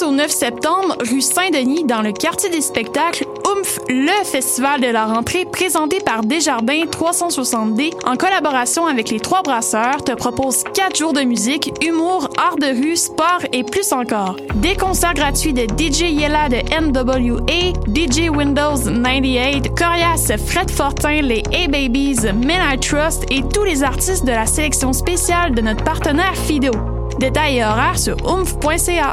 6 au 9 septembre, rue Saint-Denis, dans le quartier des spectacles, Oomph, le festival de la rentrée présenté par Desjardins 360D en collaboration avec les Trois Brasseurs te propose 4 jours de musique, humour, art de rue, sport et plus encore. Des concerts gratuits de DJ Yella de NWA, DJ Windows 98, Corias, Fred Fortin, les A-Babies, Men I Trust et tous les artistes de la sélection spéciale de notre partenaire Fido. Détails et horaires sur oomph.ca.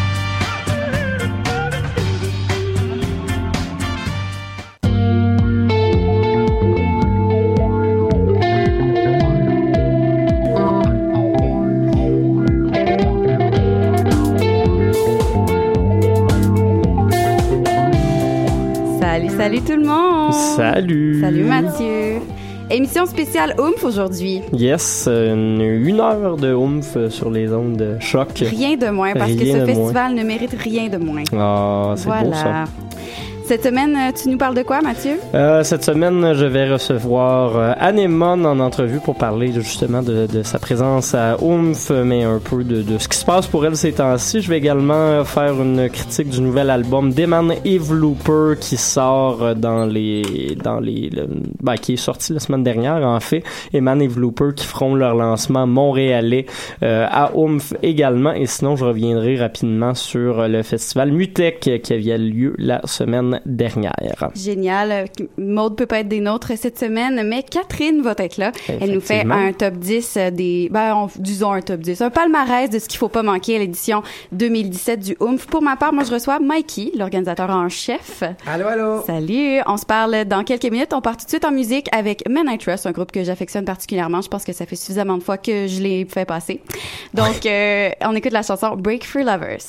Salut, tout le monde! Salut! Salut Mathieu! Émission spéciale Oomph aujourd'hui. Yes, une, une heure de oomph sur les ondes de choc. Rien de moins, parce que ce festival ne mérite rien de moins. Ah, c'est beau ça. Cette semaine, euh, tu nous parles de quoi, Mathieu? Euh, cette semaine, je vais recevoir euh, Anemone en entrevue pour parler justement de, de sa présence à Oomph, mais un peu de, de ce qui se passe pour elle ces temps-ci. Je vais également faire une critique du nouvel album d'Eman Eve Looper qui sort euh, dans les dans les le- ben, qui est sorti la semaine dernière en fait. Eman Eve Looper qui feront leur lancement montréalais euh, à Oomph également. Et sinon, je reviendrai rapidement sur le festival Mutec qui avait lieu la semaine dernière. Génial. Maude peut pas être des nôtres cette semaine, mais Catherine va être là. Elle nous fait un top 10 euh, des, ben, on- disons un top 10, un palmarès de ce qu'il faut pas manquer à l'édition 2017 du Oomph. Pour ma part, moi, je reçois Mikey, l'organisateur en chef. Allô, allô. Salut, on se parle dans quelques minutes. On part tout de suite en musique avec Men I Trust, un groupe que j'affectionne particulièrement. Je pense que ça fait suffisamment de fois que je l'ai fait passer. Donc, euh, on écoute la chanson Break Free Lovers.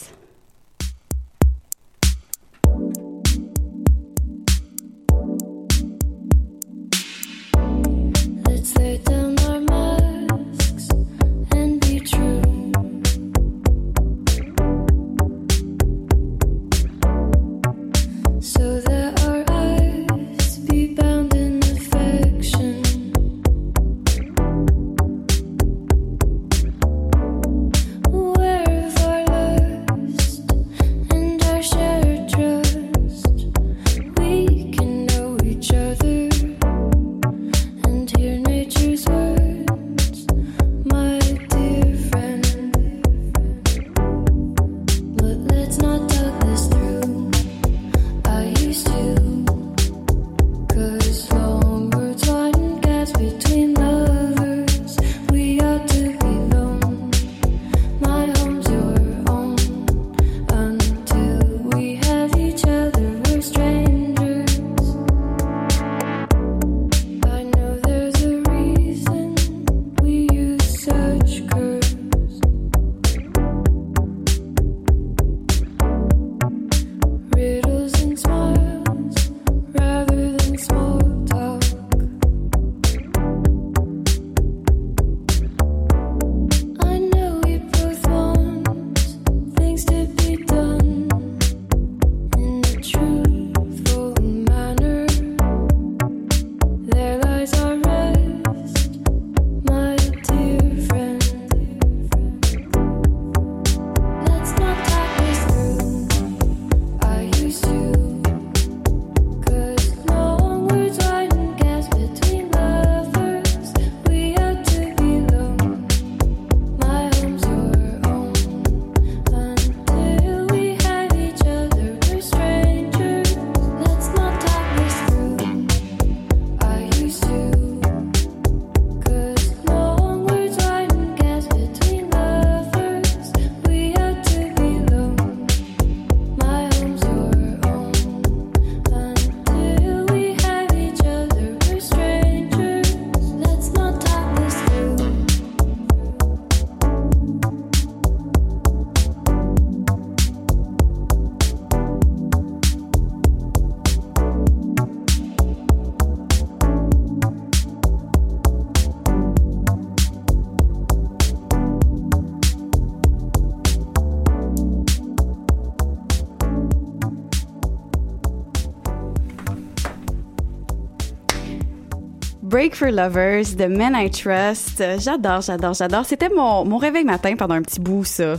Break for Lovers de Men I Trust. Euh, J'adore, j'adore, j'adore. C'était mon, mon réveil matin pendant un petit bout, ça.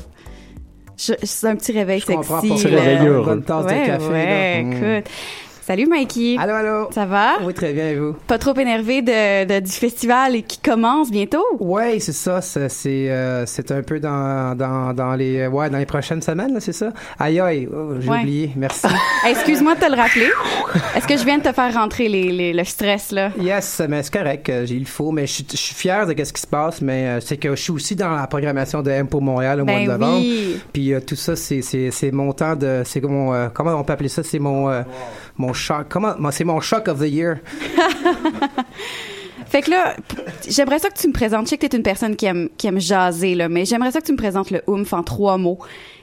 C'est un petit réveil Je sexy. comprends pour C'est là. réveilleux. une bonne tasse ouais, de café. ouais, là. Mm. écoute. Salut Mikey. Allô, allô. Ça va? Oui, très bien, et vous? Pas trop énervé de, de- du festival qui commence bientôt? Oui, c'est ça. C'est c'est euh, un peu dans, dans, dans les ouais dans les prochaines semaines, c'est ça? Aïe aïe, oh, j'ai Ouais. oublié. Merci. Excuse-moi de te le rappeler. Est-ce que je viens de te faire rentrer les, les- le stress, là? yes, mais c'est correct. euh, J'ai le faux, mais je suis- fier de ce qui se passe. Mais euh, c'est que je suis aussi dans la programmation de M pour Montréal au mois de Ben novembre. oui. Puis euh, tout ça, c'est c'est c'est mon temps de c'est mon euh, comment on peut appeler ça? C'est mon euh, mon choc. Comment moi, c'est mon choc of the year. Fait que là, j'aimerais ça que tu me présentes. Je sais que t'es une personne qui aime, qui aime jaser, là, mais j'aimerais ça que tu me présentes le oomph en trois mots.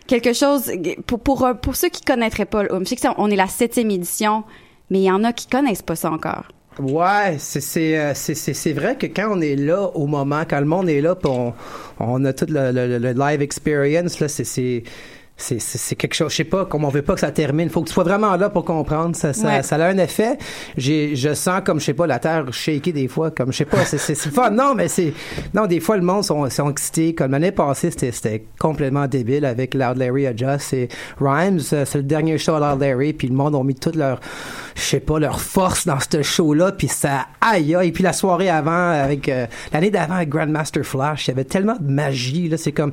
Quelque chose, pour, pour, euh, pour ceux qui connaîtraient pas le oomph. Je sais que ça, on est la septième édition, mais il y en a qui connaissent pas ça encore. Ouais, c'est c'est euh, c'est c'est c'est vrai que quand on est là au moment, quand le monde est là, puis on on a tout le, le, le live experience là, c'est c'est c'est c'est c'est quelque chose, je sais pas, comme on veut pas que ça termine, faut que tu sois vraiment là pour comprendre, ça ça, Ouais. ça a un effet. J'ai je sens comme je sais pas la terre shaker des fois, comme je sais pas, c'est c'est c'est le fun. Non, mais c'est non des fois le monde sont sont excités. Comme l'année passée, c'était c'était complètement débile avec Loud Larry Adjust et Rhymes, euh, c'est le dernier show à Loud Larry, puis le monde ont mis toute leur je sais pas leur force dans ce show là puis ça aïe aïe puis la soirée avant avec euh, l'année d'avant avec Grandmaster Flash il y avait tellement de magie là c'est comme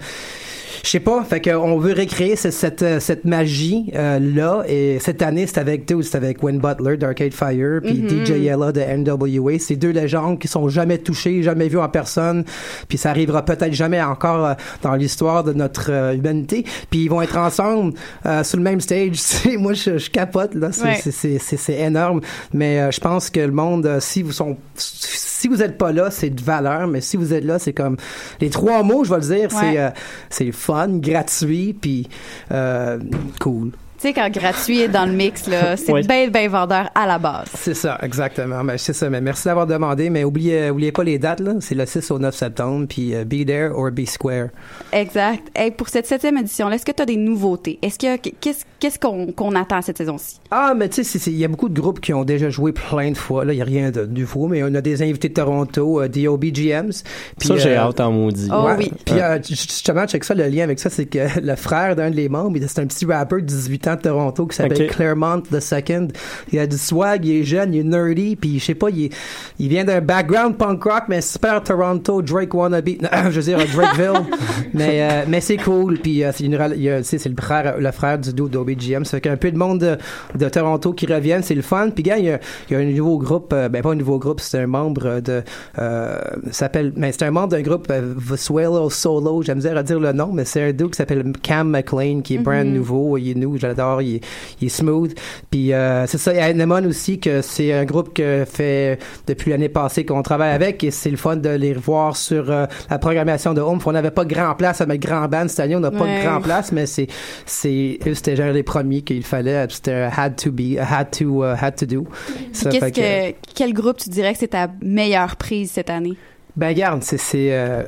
je sais pas, fait qu'on veut récréer ce- cette, euh, cette magie euh, là. Et cette année c'est avec deux, c'est avec Win Butler d'Arcade Fire puis DJ Yella de NWA, c'est deux légendes qui sont jamais touchées, jamais vues en personne, puis ça arrivera peut-être jamais encore euh, dans l'histoire de notre euh, humanité, puis ils vont être ensemble euh, sur le même stage, moi je, je capote là, c'est Ouais. énorme, mais euh, je pense que le monde si vous sont si vous êtes pas là, c'est de valeur, mais si vous êtes là, c'est comme les trois mots, je vais le dire, Ouais. c'est euh, c'est fun, gratuit, puis euh, cool. Tu sais, quand gratuit est dans le mix, là, c'est Oui. bien, bien vendeur à la base. C'est ça, exactement. Mais c'est ça. Mais merci d'avoir demandé. Mais oubliez, oubliez pas les dates là. C'est le 6 au 9 septembre. Puis euh, be there or be square. Exact. Hey, pour cette septième édition, est-ce que tu as des nouveautés? Est-ce que qu'est-ce qu'est-ce qu'on qu'on attend cette saison-ci? Ah, mais tu sais, il y a beaucoup de groupes qui ont déjà joué plein de fois. Là, il y a rien de nouveau. Mais on a des invités de Toronto, euh, DOBGMs. Puis, Ça, j'ai euh, hâte en maudit. Oh Ouais. oui. Puis euh, justement, check ça, le lien avec ça, c'est que le frère d'un des membres, c'est un petit rappeur de 18 ans de Toronto qui s'appelle. Claremont the Second. Il a du swag, il est jeune, il est nerdy, puis je sais pas, il, est- il vient d'un background punk rock, mais super Toronto, Drake wannabe. Non, je veux dire Drakeville. mais euh, mais c'est cool, puis euh, c'est le frère le frère du duo d'OBGM, ça fait qu'un peu de monde de, de Toronto qui reviennent, c'est le fun. Puis gars, il y a, il y a un nouveau groupe, euh, ben pas un nouveau groupe, c'est un membre de euh, s'appelle mais c'est un membre d'un groupe Visuelo Solo, j'aime dire à dire le nom, mais c'est un dude qui s'appelle Cam McLean qui est brand nouveau, il est nous, j'adore, il, est- il est smooth. Puis euh, c'est ça, il y a Anemone aussi que c'est un groupe que fait depuis l'année passée qu'on travaille avec et c'est le fun de les revoir sur euh, la programmation de Oomph. On n'avait pas grand place à mettre grand band cette année, on n'a pas Ouais. de grand place, mais c'est c'est eux c'était genre les premiers qu'il fallait, c'était un had to be, a had to uh, had to do. Ça Qu'est-ce fait que, quel groupe tu dirais que c'est ta meilleure prise cette année? Ben garde, c'est euh,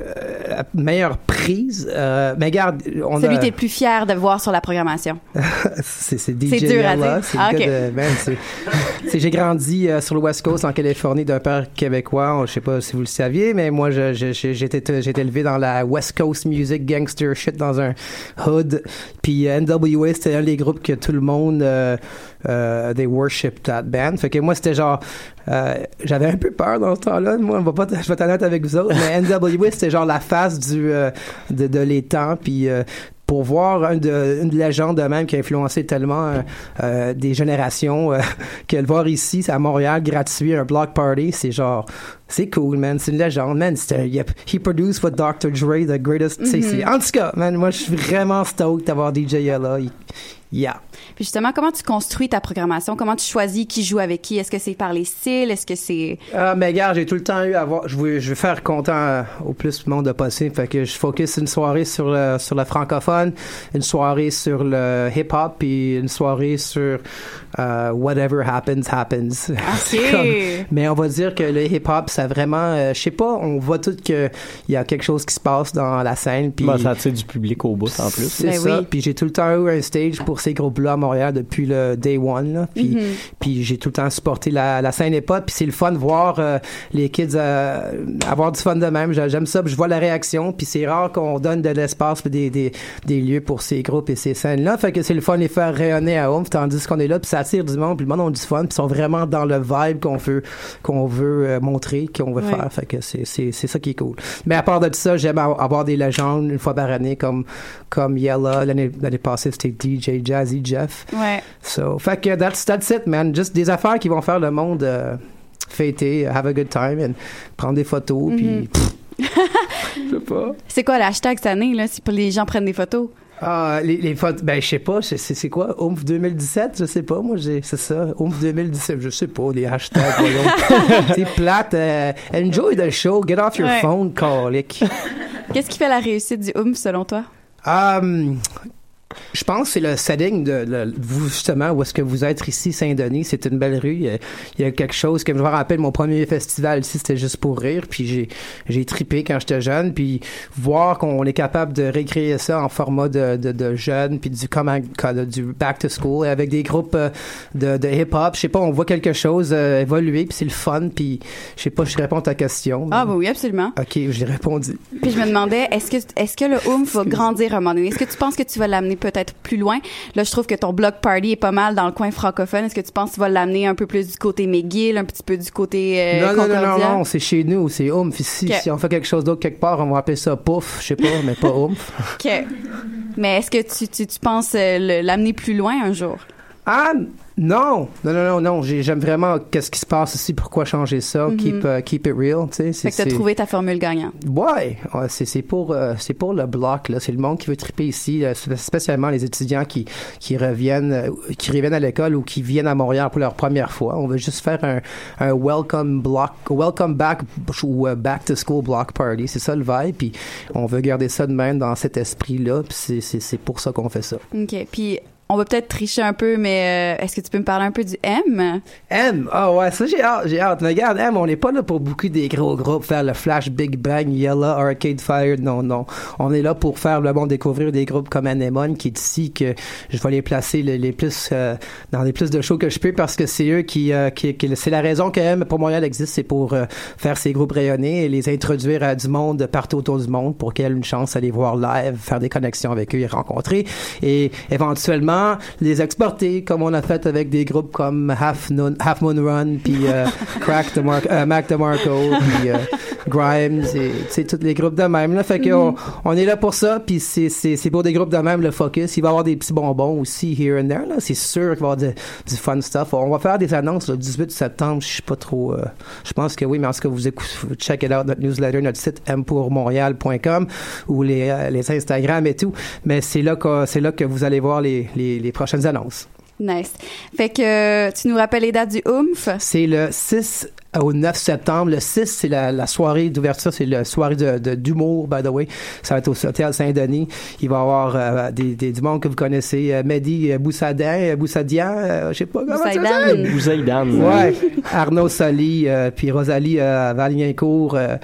la meilleure prise. Euh, mais garde, on Celui a que t'es le plus fier de voir sur la programmation. c'est DJ C'est dur à dire. Ah, ben, j'ai grandi euh, sur le West Coast en Californie d'un père québécois. Je sais pas si vous le saviez, mais moi j'étais élevé dans la West Coast music gangster shit dans un hood. Puis NWA c'était un des groupes que tout le monde euh, they worship that band. Fait que moi c'était genre euh, j'avais un peu peur dans ce temps-là. Moi, on va pas, je vais être honnête avec vous autres, mais NWA, c'était genre la face du, euh, de, de l'étang, puis euh, pour voir un de, une légende de même qui a influencé tellement euh, euh, des générations, euh, que le voir ici, à Montréal, gratuit, un block party, c'est genre, c'est cool, man, c'est une légende, man. C'était, yep, he produced with Dr. Dre, the greatest, c'est- en tout cas, man, moi, je suis vraiment stoked d'avoir DJ. Il- Yeah. Puis justement, comment tu construis ta programmation? Comment tu choisis qui joue avec qui? Est-ce que c'est par les styles? Est-ce que c'est... Ah, mais gars, j'ai tout le temps eu à voir. Je veux, je veux faire content euh, au plus de monde de possible. Fait que je focus une soirée sur le, sur le francophone, une soirée sur le hip-hop, puis une soirée sur euh, whatever happens, happens. C'est comme- mais on va dire que le hip-hop, ça vraiment, euh, je sais pas, on voit tout que il y a quelque chose qui se passe dans la scène. Puis Bah, ça attire du public au bout en plus. c'est Ben ça. oui. Puis j'ai tout le temps eu un stage pour ces groupes-là à Montréal depuis le day one. Là. Puis, Mhm. puis j'ai tout le temps supporté la, la scène hip-hop. Puis c'est le fun de voir euh, les kids euh, avoir du fun de même. J'a- J'aime ça. puis je vois la réaction. Puis c'est rare qu'on donne de l'espace des, des, des lieux pour ces groupes et ces scènes-là. Fait que c'est le fun de les faire rayonner à Oomph tandis qu'on est là. Puis ça attire du monde. Puis le monde a du fun. Puis ils sont vraiment dans le vibe qu'on veut, qu'on veut euh, montrer, qu'on veut Ouais. faire. Fait que c'est, ça qui est cool. Mais à part de ça, j'aime avoir des légendes une fois par année comme, comme Yella. L'année, passée, c'était DJ Jazzy Jeff. Ouais. So, fait que that's, that's it, man. Juste des affaires qui vont faire le monde euh, fêter, have a good time, and prendre des photos, puis... pff, Je sais pas. C'est quoi l'hashtag cette année, là, si les gens prennent des photos? Ah, les, les photos, ben, je sais pas, c'est, quoi? Oomph 2017? Je sais pas, moi, j'ai, c'est ça. Oomph 2017, je sais pas, les hashtags, voyons. c'est plate. euh, enjoy the show, get off your Ouais. phone, colique. Qu'est-ce qui fait la réussite du OOMF selon toi? Um, je pense que c'est le setting de, vous justement où est-ce que vous êtes ici Saint-Denis. C'est une belle rue. Il y, a, il y a quelque chose que je me rappelle mon premier festival ici c'était juste pour rire. Puis j'ai j'ai tripé quand j'étais jeune. Puis voir qu'on est capable de récréer ça en format de, de, de jeunes puis du comment du back to school avec des groupes euh, de, de hip hop je sais pas on voit quelque chose euh, évoluer puis c'est le fun. Puis je sais pas je réponds à ta question Ah, bah oui, absolument. ok j'ai répondu. Puis je me demandais, est-ce que, est-ce que le OOMF va grandir à un moment donné? Est-ce que tu penses que tu vas l'amener peut-être plus loin? Là, je trouve que ton block party est pas mal dans le coin francophone. Est-ce que tu penses que tu vas l'amener un peu plus du côté McGill, un petit peu du côté euh, non, non, non, non, non, c'est chez nous, c'est Oomph ici. Si on fait quelque chose d'autre quelque part, on va appeler ça Pouf, je sais pas, mais pas Oomph. OK. Mais est-ce que tu, tu, tu penses euh, l'amener plus loin un jour? Ah, non, non, non, non, non, j'ai- j'aime vraiment qu'est-ce qui se passe ici, pourquoi changer ça, Mhm. keep, euh, keep it real, tu sais. c'est- Fait que t'as trouvé ta formule gagnante. Ouais, ouais, c'est pour euh, c'est pour le bloc là, c'est le monde qui veut triper ici, euh, spé- spécialement les étudiants qui qui reviennent euh, qui reviennent à l'école ou qui viennent à Montréal pour leur première fois. On veut juste faire un, un welcome block, welcome back ou back to school block party, c'est ça le vibe, puis on veut garder ça de même dans cet esprit là, puis c'est pour ça qu'on fait ça. OK. Puis on va peut-être tricher un peu, mais euh, est-ce que tu peux me parler un peu du M? M, ah ouais, ça j'ai hâte, j'ai hâte. Mais regarde, M, on n'est pas là pour beaucoup des gros groupes, faire le Flash, Big Bang, Yellow, Arcade Fire, non, non. On est là pour faire le monde découvrir des groupes comme Anemone, qui est ici, que je vais les placer les, les plus, euh, dans les plus de shows que je peux, parce que c'est eux qui, euh, qui, qui- c'est la raison que M pour Montréal existe, c'est pour euh, faire ces groupes rayonner et les introduire à du monde partout autour du monde pour qu'ils aient une chance d'aller voir live, faire des connexions avec eux, les rencontrer et éventuellement les exporter comme on a fait avec des groupes comme Half, Moon- Half Moon Run puis euh, Crack de Mar- euh, Mac DeMarco puis euh, Grimes et tous les groupes de même là. Fait que on, on est là pour ça puis c'est c'est c'est pour des groupes de même le focus. Il va y avoir des petits bonbons aussi here and there là. C'est sûr qu'il va y avoir de- du fun stuff. On va faire des annonces le 18 septembre. Je suis pas trop euh, je pense que oui mais en ce que vous écoutez check it out notre newsletter notre site mpourmontréal.com ou les euh, les Instagram et tout. Mais c'est là que c'est là que vous allez voir les les, les prochaines annonces Nice. Fait que euh, tu nous rappelles les dates du OOMF? c'est le 6 au 9 septembre. Le 6, c'est la, la soirée d'ouverture, c'est la soirée de, de- d'humour, by the way. Ça va être au Hôtel Saint-Denis. Il va y avoir euh, des, des, du monde que vous connaissez. Euh, Mehdi Boussadin, Boussadian, euh, je sais pas comment ça. Bouzaidan. Ouais, Arnaud Soli, euh, puis Rosalie euh, Valignincourt, euh,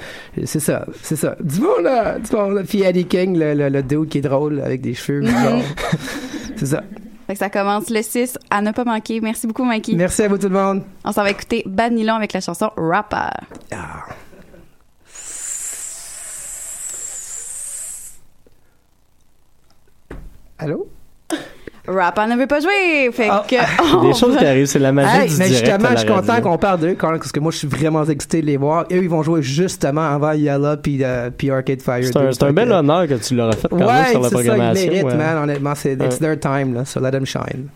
c'est ça, c'est ça. Du monde là, du monde là. Puis Eddie King, le, le, le dude qui est drôle avec des cheveux bizarres. c'est ça. Fait que ça commence le 6 à ne pas manquer. Merci beaucoup, Mikey. Merci à vous tout le monde. On s'en va écouter Bad Nylon avec la chanson Rapper. Allô? Rapper ne veut pas jouer. Fait Ah. que. on Des choses va- qui arrivent, c'est la magie Hey, du mais direct justement, à la je suis content radio. qu'on parle d'eux, quand- parce que moi, je suis vraiment excité de les voir. Eux, ils vont jouer justement avant Yalla puis, euh, puis Arcade Fire. C'est un, c'est un bel honneur que tu leur as fait quand même Ouais, sur la c'est ça, ils programmation. méritent, ouais. man. Honnêtement, c'est it's Ouais. their time, là. So let them shine.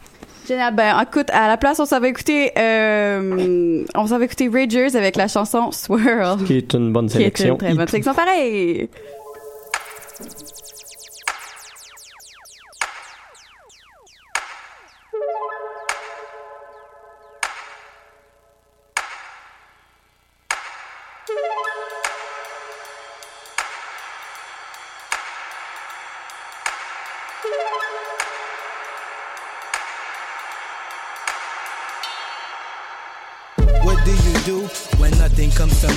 Génial. Ben, écoute, à la place, on va écouter, euh, on écouter Ragers avec la chanson Swirl. Qui est une bonne Qui est sélection. une très bonne sélection pareil.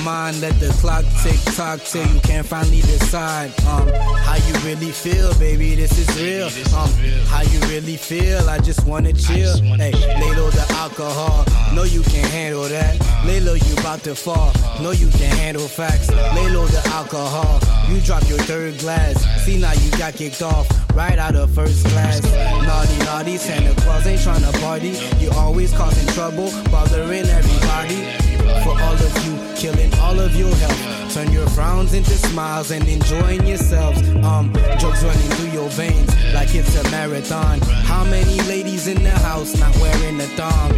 Mind. Let the clock tick tock till you can't finally decide. Um, how you really feel, baby? This is real. Um, how you really feel? I just wanna chill. Hey, lay low the alcohol. No, you can't handle that. Lay low, you about to fall. No, you can't handle facts. Lay low the alcohol. You drop your third glass. See now you got kicked off right out of first class. Naughty, naughty, Santa Claus ain't tryna party. You always causing trouble, bothering everybody. For all of you, killing all of your health. Turn your frowns into smiles and enjoying yourselves. Um, drugs running through your veins like it's a marathon. How many ladies in the house not wearing a thong?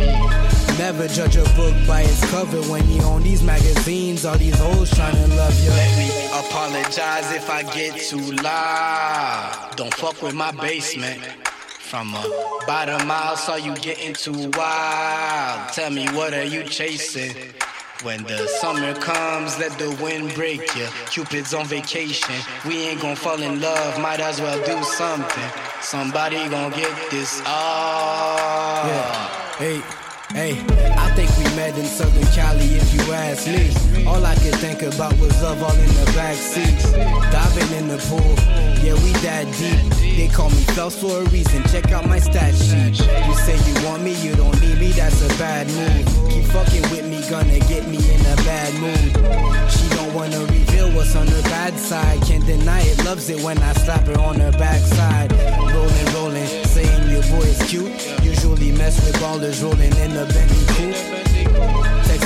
Never judge a book by its cover when you own these magazines. All these hoes trying to love you. Let me apologize if I get too loud. Don't fuck with my basement. From a bottom mile, saw you getting too wild. Tell me, what are you chasing? When the summer comes, let the wind break you. Cupid's on vacation. We ain't gonna fall in love, might as well do something. Somebody gonna get this. Oh. Yeah. Hey. Hey, I think we met in Southern Cali if you ask me. All I could think about was love all in the back seat. Diving in the pool, yeah, we that deep. They call me Phelps for a reason, check out my stat sheet. You say you want me, you don't need me, that's a bad move. Keep fucking with me, gonna get me in a bad mood. She don't wanna reveal what's on her bad side. Can't deny it, loves it when I slap her on her backside. Rolling, rolling, saying your boy is cute. Usually mess with ballers rolling in a Bentley coupe.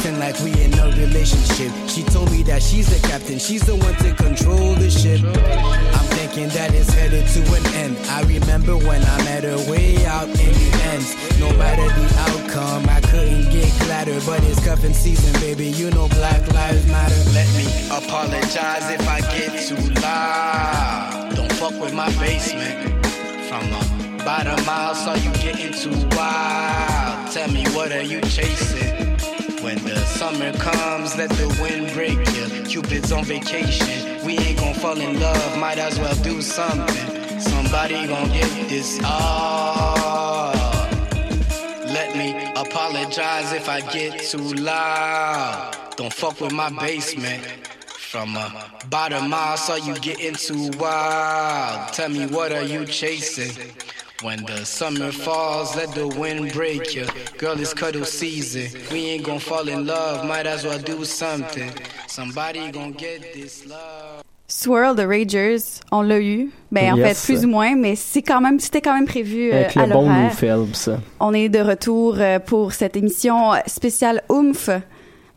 Texting like we in a relationship. She told me that she's the captain, she's the one to control the ship. I'm thinking that it's headed to an end. I remember when I met her way out in the ends. No matter the outcome, I couldn't get gladder. But it's cuffing season, baby. You know Black Lives Matter. Let me apologize if I get too loud. Don't fuck with my basement. From a bottom mile, saw you getting too wild. Tell me, what are you chasing? When the summer comes, let the wind break you. Cupid's on vacation. We ain't gonna fall in love, might as well do something. Somebody gonna get this. off. let me apologize if I get too loud. Don't fuck with my basement. From a bottom mile, saw you getting too wild. Tell me, what are you chasing? When the summer falls, let the wind break you. Girl, it's cuddle season. We ain't gonna fall in love, might as well do something. Somebody gonna get this love. Swirl the Ragers, on l'a eu. Ben, en Yes. fait, plus ou moins, mais c'est quand même, c'était quand même prévu euh, Avec à le bon Lou l'horaire. Phelps. On est de retour euh, pour cette émission spéciale Oomph.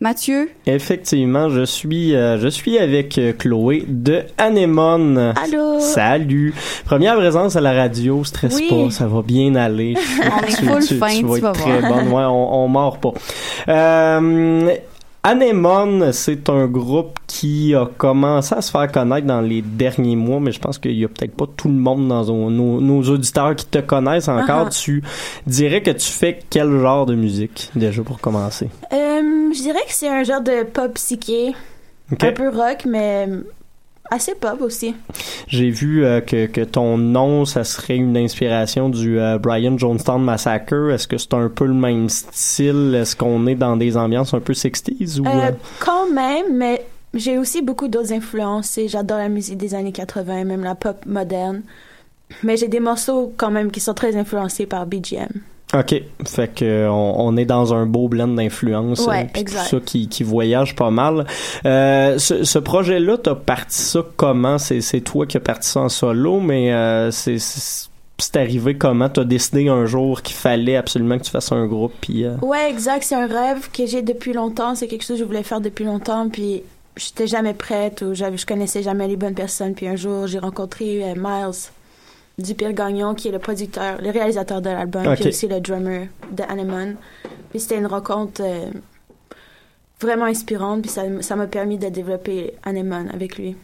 Mathieu, Effectivement, je suis, euh, je suis avec euh, Chloé de Anémone. Allô? Salut. Première présence à la radio, stresse Oui. pas, ça va bien aller. On est full fin, tu vas vas être très bonne. Ouais, on, on mord pas. Euh, Anémone, c'est un groupe qui a commencé à se faire connaître dans les derniers mois, mais je pense qu'il y a peut-être pas tout le monde dans nos, nos- nos auditeurs qui te connaissent encore. Tu dirais que tu fais quel genre de musique, déjà, pour commencer? Euh, je dirais que c'est un genre de pop psyché. Un peu rock, mais assez pop aussi. J'ai vu euh, que, que ton nom, ça serait une inspiration du euh, Brian Jonestown Massacre. Est-ce que c'est un peu le même style? Est-ce qu'on est dans des ambiances un peu 60s? Ou, Euh, quand même, mais j'ai aussi beaucoup d'autres influences. et J'adore la musique des années 80, même la pop moderne. Mais j'ai des morceaux quand même qui sont très influencés par BGM. OK. Fait que on, on est dans un beau blend d'influences. Ouais, puis exact. Tout ça qui, qui voyage pas mal. Euh, ce, ce projet-là, t'as parti ça comment? C'est, c'est toi qui as parti ça en solo, mais euh, c'est, c'est, arrivé comment? T'as décidé un jour qu'il fallait absolument que tu fasses un groupe, puis... euh, Ouais, exact. C'est un rêve que j'ai depuis longtemps. C'est quelque chose que je voulais faire depuis longtemps. Puis j'étais jamais prête ou j'avais- je connaissais jamais les bonnes personnes. Puis un jour, j'ai rencontré euh, Miles du Pire Gagnon, qui est le producteur, le réalisateur de l'album, Ok. puis aussi le drummer de Anemone. Puis c'était une rencontre euh, vraiment inspirante. Puis ça m'a permis de développer Anemone avec lui.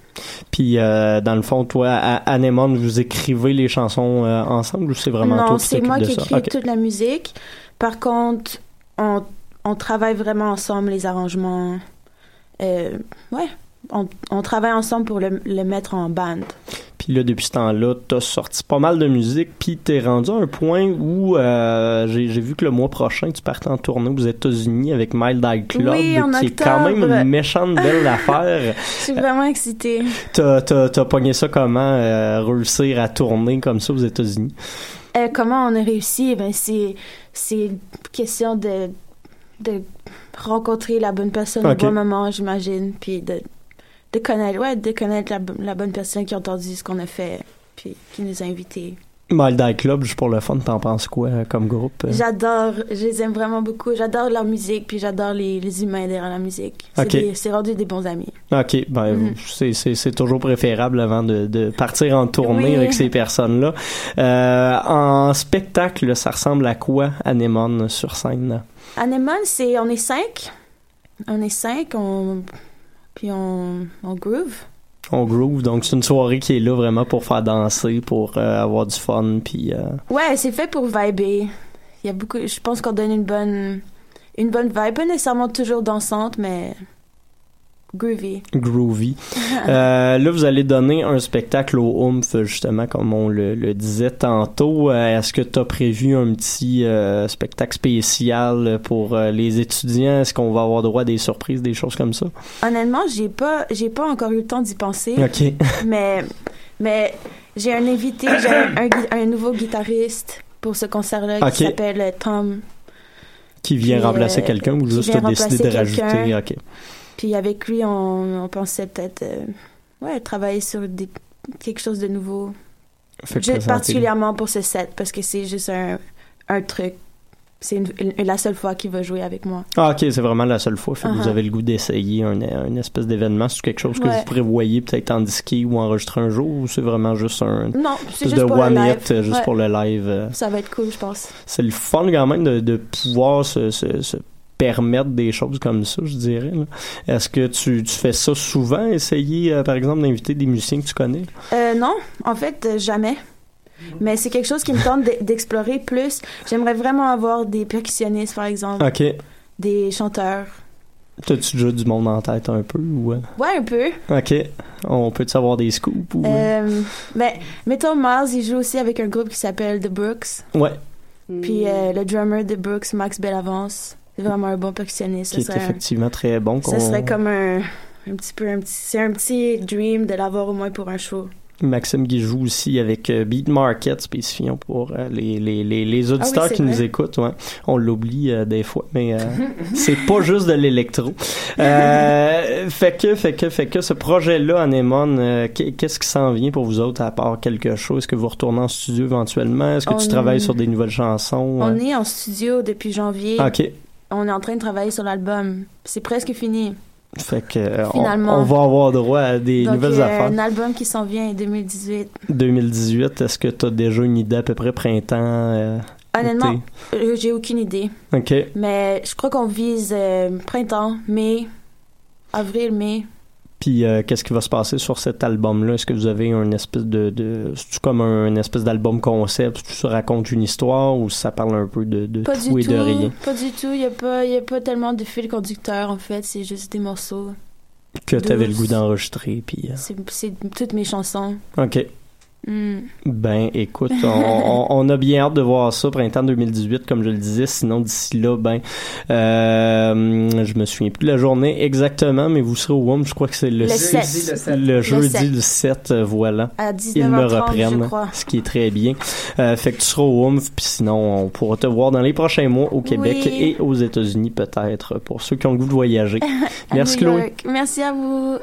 Puis, euh, dans le fond, toi, à Anémone, vous écrivez les chansons euh, ensemble ou c'est vraiment toi non, qui c'est moi qui écris toute la musique. Par contre, on, on travaille vraiment ensemble, les arrangements. Ouais, on, on travaille ensemble pour le, le mettre en bande. Puis là, depuis ce temps-là, t'as sorti pas mal de musique, puis t'es rendu à un point où euh, j'ai vu que le mois prochain, tu partais en tournée aux États-Unis avec Mild Eye Club, Oui, en qui est quand même une méchante belle affaire. Je suis vraiment excitée. T'as, t'as, t'as pogné ça comment, euh, réussir à tourner comme ça aux États-Unis? Euh, comment on a réussi? Ben, c'est, c'est une question de, de rencontrer la bonne personne au bon moment, j'imagine, puis de, de connaître, ouais, de connaître la, la bonne personne qui a entendu ce qu'on a fait, puis qui nous a invités. Mild Eye Club, juste pour le fun, t'en penses quoi euh, comme groupe? euh? J'adore, je les aime vraiment beaucoup. J'adore leur musique, puis j'adore les, les humains derrière la musique. C'est, Ok. des- c'est rendu des bons amis. OK, ben Mhm. c'est, c'est, toujours préférable avant de, de partir en tournée Oui. avec ces personnes-là. Euh, en spectacle, ça ressemble à quoi, Anémone, sur scène? Anemone, c'est, on est cinq. On est cinq, on, puis on, on groove. On groove, donc c'est une soirée qui est là vraiment pour faire danser, pour euh, avoir du fun, puis euh, Ouais, c'est fait pour vibrer. Il y a beaucoup, je pense qu'on donne une bonne, une bonne vibe, pas nécessairement toujours dansante, mais groovy. groovy. Euh, là, vous allez donner un spectacle au Oomph, justement, comme on le, le disait tantôt. Euh, Est-ce que tu as prévu un petit euh, spectacle spécial pour euh, les étudiants? Est-ce qu'on va avoir droit à des surprises, des choses comme ça? Honnêtement, j'ai pas, j'ai pas encore eu le temps d'y penser, OK. mais, mais j'ai un invité, j'ai un, nouveau guitariste pour ce concert-là qui s'appelle Tom. Qui vient Puis, remplacer quelqu'un ou juste décidé de rajouter? OK. Puis avec lui, on, on pensait peut-être, euh, ouais, travailler sur des, quelque chose de nouveau. Juste particulièrement pour ce set parce que c'est juste un, un truc. C'est une- une- la seule fois qu'il va jouer avec moi. Ah, OK, c'est vraiment la seule fois. Fait que vous Uh-huh. avez le goût d'essayer un, un espèce d'événement. C'est quelque chose que Ouais. vous prévoyez peut-être en disquer ou enregistrer un jour ou c'est vraiment juste un Non, c'est juste de pour le one live. hit, euh, juste Ouais. pour le live? euh? Ça va être cool, je pense. c'est le fun quand même de, de pouvoir se, se, se permettre des choses comme ça, je dirais. Est-ce que tu, tu fais ça souvent, essayer, euh, par exemple, d'inviter des musiciens que tu connais? Euh, non, en fait, euh, jamais. Mais c'est quelque chose qui me tente d'e- d'explorer plus. J'aimerais vraiment avoir des percussionnistes, par exemple, OK. des chanteurs. T'as-tu déjà du monde en tête un peu? Ou? Ouais, un peu. OK. On peut-tu savoir des scoops? Ou, euh? Mais mettons, Miles, il joue aussi avec un groupe qui s'appelle The Brooks. Ouais, Puis euh, le drummer de Brooks, Max Bellavance, vraiment un bon percussionniste. qui Ça est un- effectivement très bon. ça serait comme un, un petit peu un petit, c'est un petit dream de l'avoir au moins pour un show. Maxime qui joue aussi avec euh, Beat Market, spécifions pour euh, les, les, les, les auditeurs Ah c'est qui nous écoutent. Ouais. On l'oublie euh, des fois, mais euh, c'est pas juste de l'électro. Euh, fait que, fait que, fait que ce projet-là, qu'est- qu'est-ce qui s'en vient pour vous autres à part quelque chose? Est-ce que vous retournez en studio éventuellement? Est-ce que tu travailles sur des nouvelles chansons? On est en studio depuis janvier. OK. On est en train de travailler sur l'album. C'est presque fini. Fait que euh, Finalement. On, va avoir droit à des Donc, nouvelles euh, affaires. un album qui s'en vient en 2018. 2018, est-ce que tu as déjà une idée à peu près printemps? euh, Honnêtement, euh, j'ai aucune idée. OK. Mais je crois qu'on vise euh, printemps, mai, avril, mai. Puis euh, qu'est-ce qui va se passer sur cet album-là? Est-ce que vous avez un espèce de... de c'est comme un espèce d'album concept où ça raconte une histoire ou ça parle un peu de, de Pas tout du et tout. de rien? Pas du tout. Il n'y a, pas- y a pas tellement de fil conducteur, en fait. C'est juste des morceaux. Que tu avais le goût d'enregistrer, puis... euh, C'est c'est toutes mes chansons. OK. Hmm. Ben, écoute, on, on- on a bien hâte de voir ça printemps 2018, comme je le disais. Sinon, d'ici là, ben, euh, je me souviens plus de la journée exactement, mais vous serez au WOM, je crois que c'est le, Le 6, 7. Le sept. le Le jeudi sept. le 7, euh, voilà. À Ils me 19h30, je reprennent, crois. ce qui est très bien. Euh, fait que tu seras au WOMF, puis sinon, on pourra te voir dans les prochains mois au Québec Oui. et aux États-Unis peut-être, pour ceux qui ont le goût de voyager. Merci Chloé. Merci à vous.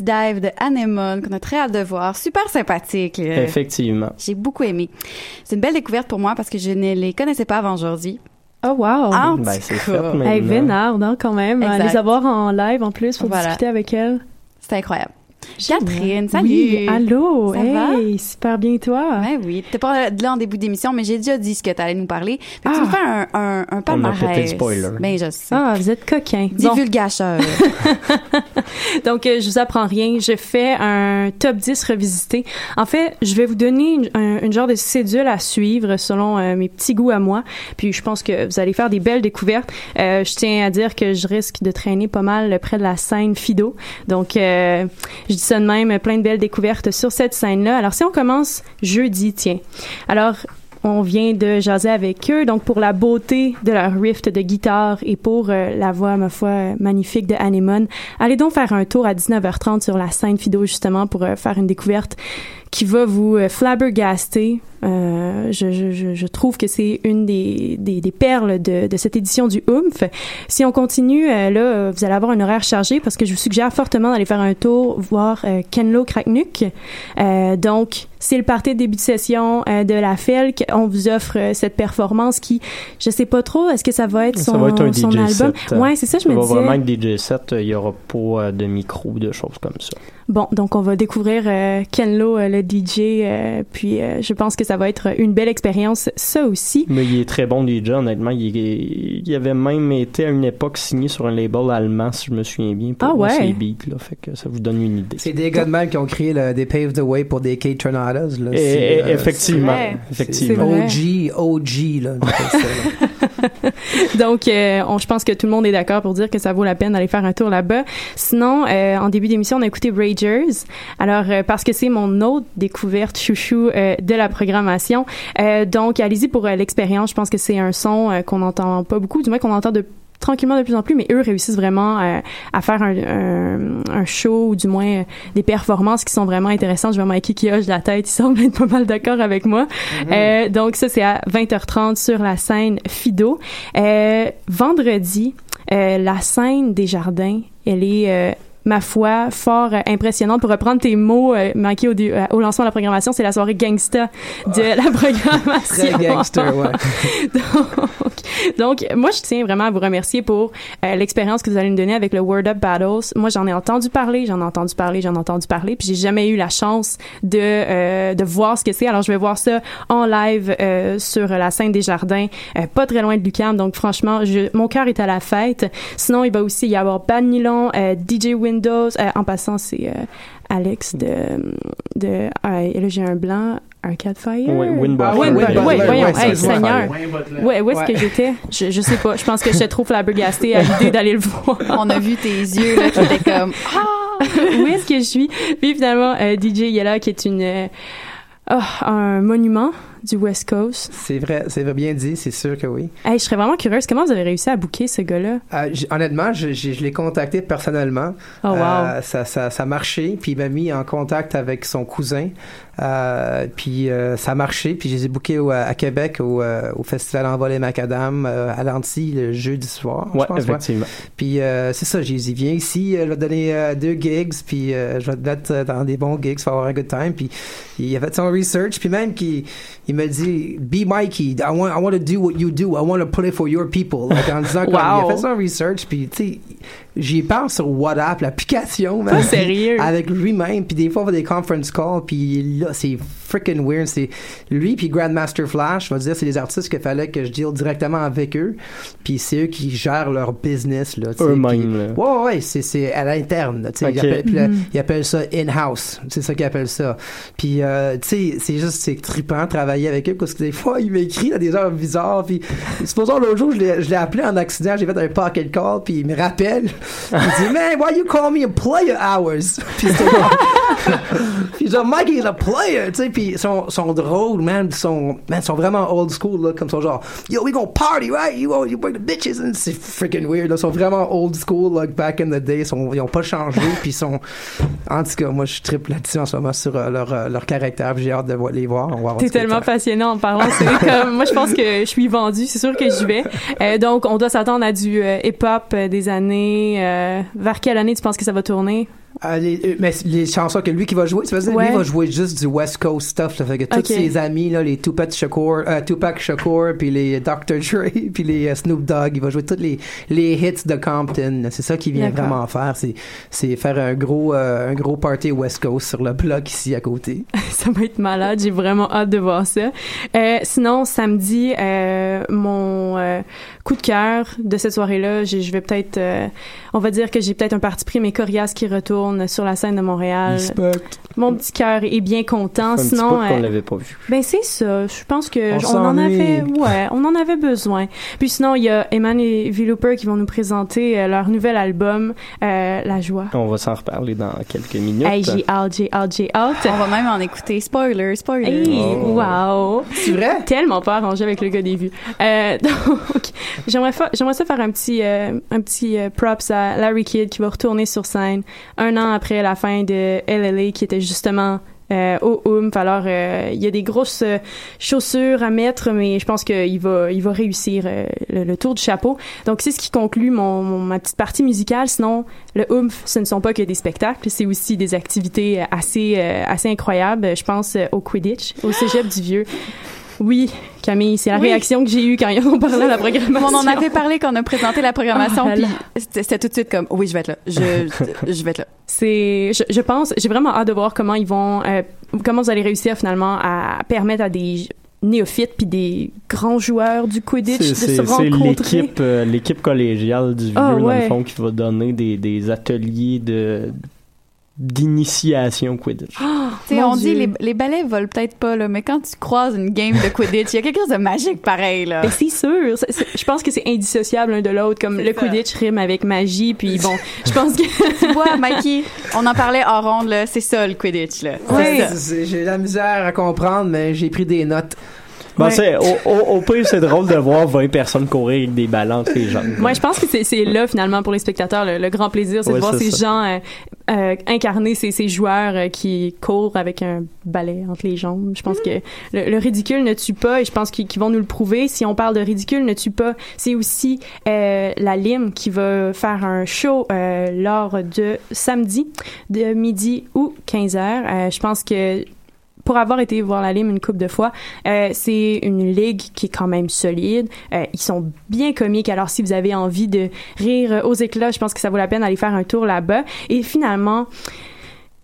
Dive de Anemone qu'on a très hâte de voir. Super sympathique. Effectivement. J'ai beaucoup aimé. C'est une belle découverte pour moi parce que je ne les connaissais pas avant aujourd'hui. Oh wow! En Ben, c'est fait. Hey, Vénard, hein, quand même. Exact. Les avoir en live en plus pour Voilà. discuter avec elle. C'est incroyable. Catherine, salut. Oui, allô! Ça hey, super bien toi! Ouais, oui. T'es pas là en début d'émission, mais j'ai déjà dit ce que t'allais nous parler. Fait que tu Ah. me fais un, un, un palmarès. pété le spoiler. Ben, je sais. Ah, vous êtes coquin. Divulgacheur. Donc, euh, je vous apprends rien. Je fais un top 10 revisité. En fait, je vais vous donner une, un, une genre de cédule à suivre selon euh, mes petits goûts à moi. Puis, je pense que vous allez faire des belles découvertes. Euh, je tiens à dire que je risque de traîner pas mal près de la scène Fido. Donc, euh, je dis ça de même, plein de belles découvertes sur cette scène-là. Alors, si on commence jeudi, tiens. Alors, on vient de jaser avec eux, donc pour la beauté de leur rift de guitare et pour euh, la voix, ma foi, magnifique de Anemone, allez donc faire un tour à 19h30 sur la scène Fido, justement, pour euh, faire une découverte qui va vous euh, flabbergaster. Euh, je, je, je, je trouve que c'est une des, des, des perles de, de cette édition du Oomph. Si on continue, euh, là, vous allez avoir un horaire chargé parce que je vous suggère fortement d'aller faire un tour voir euh, Kenlo Kraknuk. Donc, c'est le party de début de session de la FELC. On vous offre cette performance qui, je sais pas trop, est-ce que ça va être son, ça va être un son DJ album? set. Ouais, c'est ça, je Ça me va disais. vraiment être DJ set. Il y aura pas de micro ou de choses comme ça. Bon, donc on va découvrir euh, Kenlo, euh, le DJ, euh, puis euh, je pense que ça va être une belle expérience, ça aussi. Mais il est très bon DJ, honnêtement. Il, est- il avait même été à une époque signé sur un label allemand, si je me souviens bien, pour Ah ouais? ses beats. Là, fait que ça vous donne une idée. C'est des gars de même qui ont créé le, des Pave the Way pour des Kate Tornadoes. Là. Et- C'est, et- euh, effectivement, effectivement. C'est. OG, OG, là. Donc, euh, je pense que tout le monde est d'accord pour dire que ça vaut la peine d'aller faire un tour là-bas. Sinon, euh, en début d'émission, on a écouté Ragers. Alors, euh, parce que c'est mon autre découverte chouchou de la programmation. Donc, allez-y pour l'expérience. Je pense que c'est un son qu'on n'entend pas beaucoup, du moins qu'on entend de tranquillement de plus en plus, mais eux réussissent vraiment euh, à faire un, un, un show ou du moins euh, des performances qui sont vraiment intéressantes. Je vois Mikey qui hoche la tête, il semble être pas mal d'accord avec moi. Euh, donc ça c'est à 20h30 sur la scène Fido. Euh, vendredi, euh, la scène des jardins, elle est euh, ma foi, fort euh, impressionnante. Pour reprendre tes mots, euh, au, dé- euh, au lancement de la programmation, c'est la soirée gangsta de la programmation. Très gangster, ouais. donc, donc, moi, je tiens vraiment à vous remercier pour euh, l'expérience que vous allez me donner avec le Word Up Battles. Moi, j'en ai entendu parler, j'en ai entendu parler, j'en ai entendu parler, puis j'ai jamais eu la chance de euh, de voir ce que c'est. Alors, je vais voir ça en live euh, sur la scène des Jardins, pas très loin de Lucam. Donc, franchement, je, mon cœur est à la fête. Sinon, il va aussi y avoir Bad Nylon, euh, DJ Windows. Euh, en passant, c'est euh, Alex de de. ah, et là, j'ai un blanc. Arcade Fire? Oui, Win Ah, Ouais, ouais, ouais, voyons, hey, Seigneur. Ouais, où est-ce que j'étais? Je, je sais pas. Je pense que j'étais trop flabbergastée à l'idée d'aller le voir. On a vu tes yeux, là, qui étaient comme, ah! où est-ce que je suis? Puis finalement, euh, DJ Yella, qui est une, euh, ah, un monument du West Coast. C'est vrai, c'est vrai bien dit, c'est sûr que oui. Hey, je serais vraiment curieuse. Comment vous avez réussi à booker ce gars-là? Euh, honnêtement, je, je- je l'ai contacté personnellement. Oh, wow. Euh, ça, ça, ça a marché, puis il m'a mis en contact avec son cousin. Euh, puis euh, ça a marché, puis je les ai bookés au- à Québec au, euh, au Festival Envolé Macadam euh, à l'Anti le jeudi soir. je Ouais, effectivement. Puis c'est ça, j'ai dit, viens ici, je vais te donner deux gigs, puis je vais te mettre dans des bons gigs, vas avoir un good time. Puis il a fait son research, puis même qu'il il m'a dit, be Mikey, I want, I want to do what you do, I want to play for your people. Like, en disant, comme, il a Wow. fait son research, puis tu sais, j'y parle sur WhatsApp, l'application, sérieux? Avec lui-même, puis des fois on fait des conference calls, puis là c'est freaking weird. C'est lui puis Grandmaster Flash, je vais dire, c'est des artistes qu'il fallait que je deal directement avec eux, puis c'est eux qui gèrent leur business là. tu sais, Eux-mêmes, là. Ouais, ouais, c'est, c'est à l'interne. là, tu sais, Ok. Ils, appellent, là, Mhm. ils appellent ça in-house. C'est ça qu'ils appellent ça. Puis, euh, tu sais, c'est juste, c'est trippant de travailler avec eux parce que des fois, ils m'écrivent à des heures bizarres. Puis, supposons l'autre jour, je l'ai, je l'ai appelé en accident, j'ai fait un pocket call, puis il me rappelle. Il dit, man, why you call me a player hours? Puis, genre, Mike, he's a player, tu sais. Puis ils sont, sont drôles, man. Ils sont, man, sont vraiment old school, là, comme ça, genre, yo, we gonna party, right? You, you bring the bitches, c'est freaking weird, là. Ils sont vraiment old school, like back in the day. Ils, sont, ils ont pas changé, puis ils sont, en tout cas, moi, je triple là-dessus en ce moment sur euh, leur, euh, leur caractère, j'ai hâte de les voir. On va T'es tellement passionnant en parlant. C'est comme, moi, je pense que je suis vendue. C'est sûr que j'y vais. Euh, donc, on doit s'attendre à du euh, hip-hop euh, des années. euh, vers quelle année tu penses que ça va tourner? Ah, les, euh, mais les chansons que lui qui va jouer, tu veux Ouais. lui va jouer juste du West Coast stuff, là, fait que tous ses amis, là, les Tupac Shakur, euh, Tupac Shakur, puis les Dr. Dre, puis les euh, Snoop Dogg, il va jouer tous les, les hits de Compton. C'est ça qu'il vient vraiment faire, c'est, c'est faire un gros, euh, un gros party West Coast sur le bloc ici à côté. ça va être malade. J'ai vraiment hâte de voir ça. Euh, sinon, samedi, euh, mon euh, coup de cœur de cette soirée-là, je vais peut-être, euh, on va dire que j'ai peut-être un parti pris, mais Corias qui retourne sur la scène de Montréal. Mon petit cœur est bien content. Un petit Sinon, qu'on euh, l'avait pas vu. ben c'est ça. Je pense que On on, en avait, ouais, on en avait besoin. Puis sinon, il y a Eman et Vilooper qui vont nous présenter euh, leur nouvel album, euh, La Joie. On va s'en reparler dans quelques minutes. Hey, j'ai hâte, j'ai hâte, j'ai hâte. On va même en écouter. Spoiler, spoiler. Hey, Oh. wow! C'est vrai? Tellement pas arrangé avec le gars des vues. Euh, donc, j'aimerais, j'aimerais ça faire un petit, euh, un petit euh, props à Larry Kidd qui va retourner sur scène un an après la fin de LLA qui était justement euh, au Oomph. Alors, il y a des grosses chaussures à mettre, mais je pense qu'il va, il va réussir le, tour du chapeau. Donc, c'est ce qui conclut mon, ma petite partie musicale. Sinon, le Oomph, ce ne sont pas que des spectacles, c'est aussi des activités assez, assez incroyables. Je pense au Quidditch, au Cégep du Vieux. Oui, Camille, c'est la Oui. réaction que j'ai eue quand ils ont parlé de la programmation. On en avait parlé quand on a présenté la programmation, Ah là puis c'était tout de suite comme, oui, je vais être là. Je, je vais être là. C'est, je, je pense, j'ai vraiment hâte de voir comment ils vont, euh, comment vous allez réussir finalement à permettre à des néophytes puis des grands joueurs du Quidditch C'est de c'est- se c'est rencontrer. l'équipe euh, l'équipe collégiale du vieux Ah, dans le fond qui va donner des, des ateliers de d'initiation Quidditch. Ah, Tu sais, mon on dit les, les balais volent peut-être pas, là, mais quand tu croises une game de Quidditch, il y a quelque chose de magique pareil, là. Ben, c'est sûr. C'est- c'est- je pense que c'est indissociable l'un de l'autre. Comme le ça. Quidditch rime avec magie, puis bon, je pense que tu vois, Mikey, on en parlait en ronde, là, c'est ça le Quidditch, là. C'est- J'ai la misère à comprendre, mais j'ai pris des notes. Bon, Ouais. c'est, au, au, au pire, c'est drôle de voir 20 personnes courir avec des ballons entre les jambes. Moi, je pense que c'est, c'est là, finalement, pour les spectateurs, le, le grand plaisir, c'est Ouais, de voir ces ça. gens euh, euh, incarner ces, ces joueurs euh, qui courent avec un balai entre les jambes. Je pense que le, le ridicule ne tue pas et je pense qu'ils, qu'ils vont nous le prouver. Si on parle de ridicule ne tue pas, c'est aussi euh, la Lime qui va faire un show euh, lors de samedi, de midi ou 15 heures. Euh, je pense que pour avoir été voir la Lime une couple de fois, euh, c'est une ligue qui est quand même solide. Euh, ils sont bien comiques. Alors, si vous avez envie de rire aux éclats, je pense que ça vaut la peine d'aller faire un tour là-bas. Et finalement,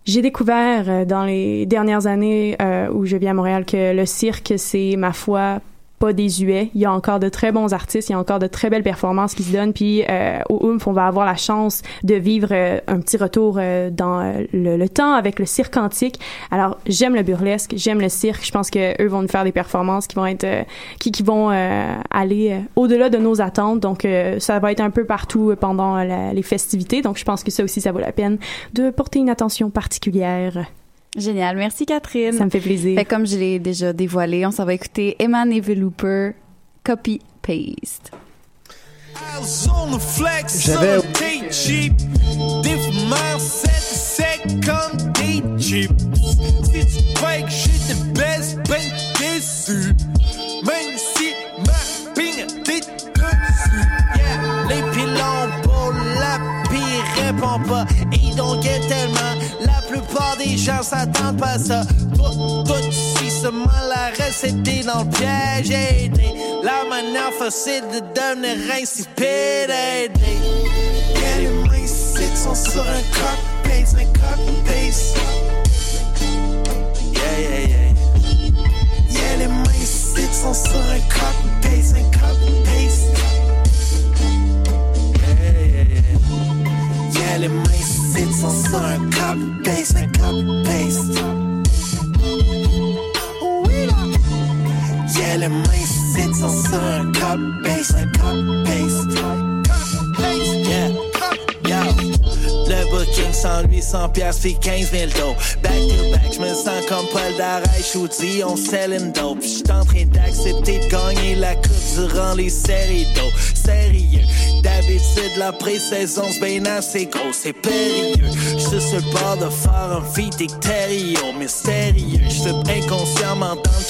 j'ai découvert euh, dans les dernières années où je viens à Montréal que le cirque, c'est ma foi pas désuet. Il y a encore de très bons artistes, il y a encore de très belles performances qui se donnent. Puis euh, au Oomph, on va avoir la chance de vivre euh, un petit retour euh, dans euh, le, temps avec le cirque antique. Alors j'aime le burlesque, j'aime le cirque. Je pense que eux vont nous faire des performances qui vont être qui, vont aller au-delà de nos attentes. Donc ça va être un peu partout pendant les festivités. Donc je pense que ça aussi ça vaut la peine de porter une attention particulière. Génial. Merci, Catherine. Ça me fait plaisir. Fait comme je l'ai déjà dévoilé, on s'en va écouter Eman et Velouper, Copy Paste. J'avais- J'avais cheap. Des fumeurs 7 secs comme des jeeps. Si tu crois que j'étais best, ben déçu. Même si ma ping t'es dessus. Yeah, les pilons pour la pire répond pas. Et donc tellement. Gens s'attendent pas ça. Toi, toi, si seulement la recette est dans le piège. aidé. La manière facile de devenir insipide. Les mains ici sont sur un un. Yeah, yeah, yeah. Yeah, les mains ici sont sur un copy-paste, un. Yeah, yeah, yeah. Yeah, les mains ici sont sur un copy-paste, un copy-paste. Oui, là. Yeah, les mains ici sont sur un copy-paste, un copy-paste. Yeah, yo. Le booking, 100, 800 piastres, puis 15 000 dos. Back to back, je me sens comme Paul Darèche, je vous dis, on selling dope. J'suis en train d'accepter de gagner la coupe durant les séries d'eau. Sérieux, d'habitude, la pré-saison, c'est ben assez gros, c'est périlleux. J'suis sur le bord de faire un feat Terrio, mais sérieux, j'suis inconsciemment dans le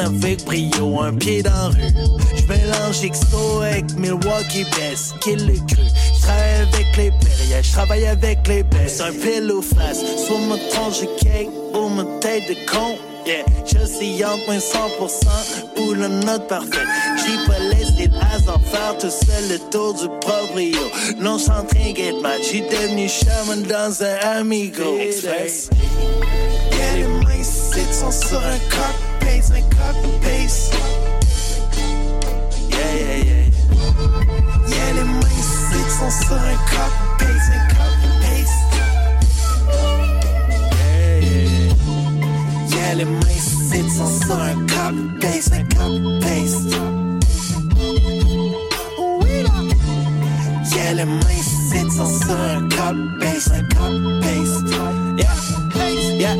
avec brio, un pied dans la rue. J'mélange XO avec Milwaukee Best, qui le cru. J'travaille avec les périlleux, j'travaille avec les best. C'est un pile face, soit me tronche de cake ou me tête de con. Yeah, je suis entre moins 100% ou la note parfaite. J'ai pas laissé le hasard faire tout seul le tour du proprio. Non, sans train get match, j'ai devenu chaman dans un Amigo Express. Yeah, les mains sont sur un copy-paste, un. Yeah, yeah, yeah. Copy-paste, un copy-paste. Yeah, yeah,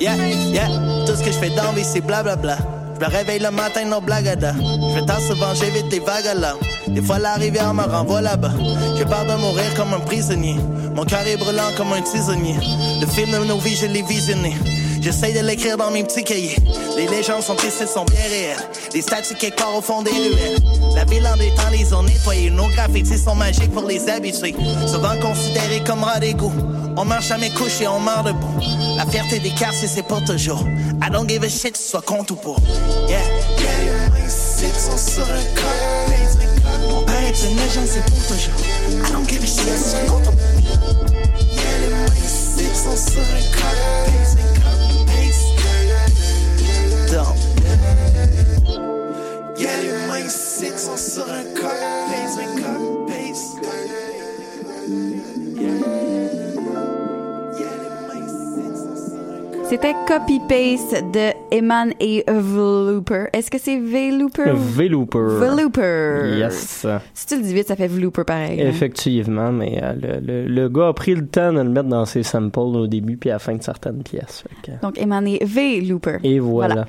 yeah. Yeah. Yeah. Tout ce que je fais dans vie, c'est blablabla. Je me réveille le matin, non blagada. Je vais tant souvent, j'évite les vagues là. Des fois, la rivière me renvoie là-bas. J'ai peur de mourir comme un prisonnier. Mon cœur est brûlant comme un tisonnier. Le film de nos vies, je l'ai visionné. J'essaye de l'écrire dans mes petits cahiers. Les légendes sont tristes, sont bien réelles. Les statues quelque part au fond des ruelles. La ville en des temps, les ont nettoyées. Nos graffitis sont magiques pour les habitués. Souvent considérés comme rats d'égout. On marche à mes couches et on meurt debout. La fierté des quartiers, c'est pour toujours. I don't give a shit, soit contre ou pas. Yeah, yeah, une légende, c'est pour toujours. I don't give a shit, soit contre. Yeah, les sont sur un code. Yeah, les sites sont sur un C'était Copy-Paste de Eman et Vlooper. Est-ce que c'est V-Looper? V-Looper. V-Looper. Yes. Si tu le dis vite, ça fait Vlooper pareil. hein? Effectivement, mais euh, le, le, le gars a pris le temps de le mettre dans ses samples au début puis à la fin de certaines pièces. Que- Donc, Eman et V-Looper. Et voilà.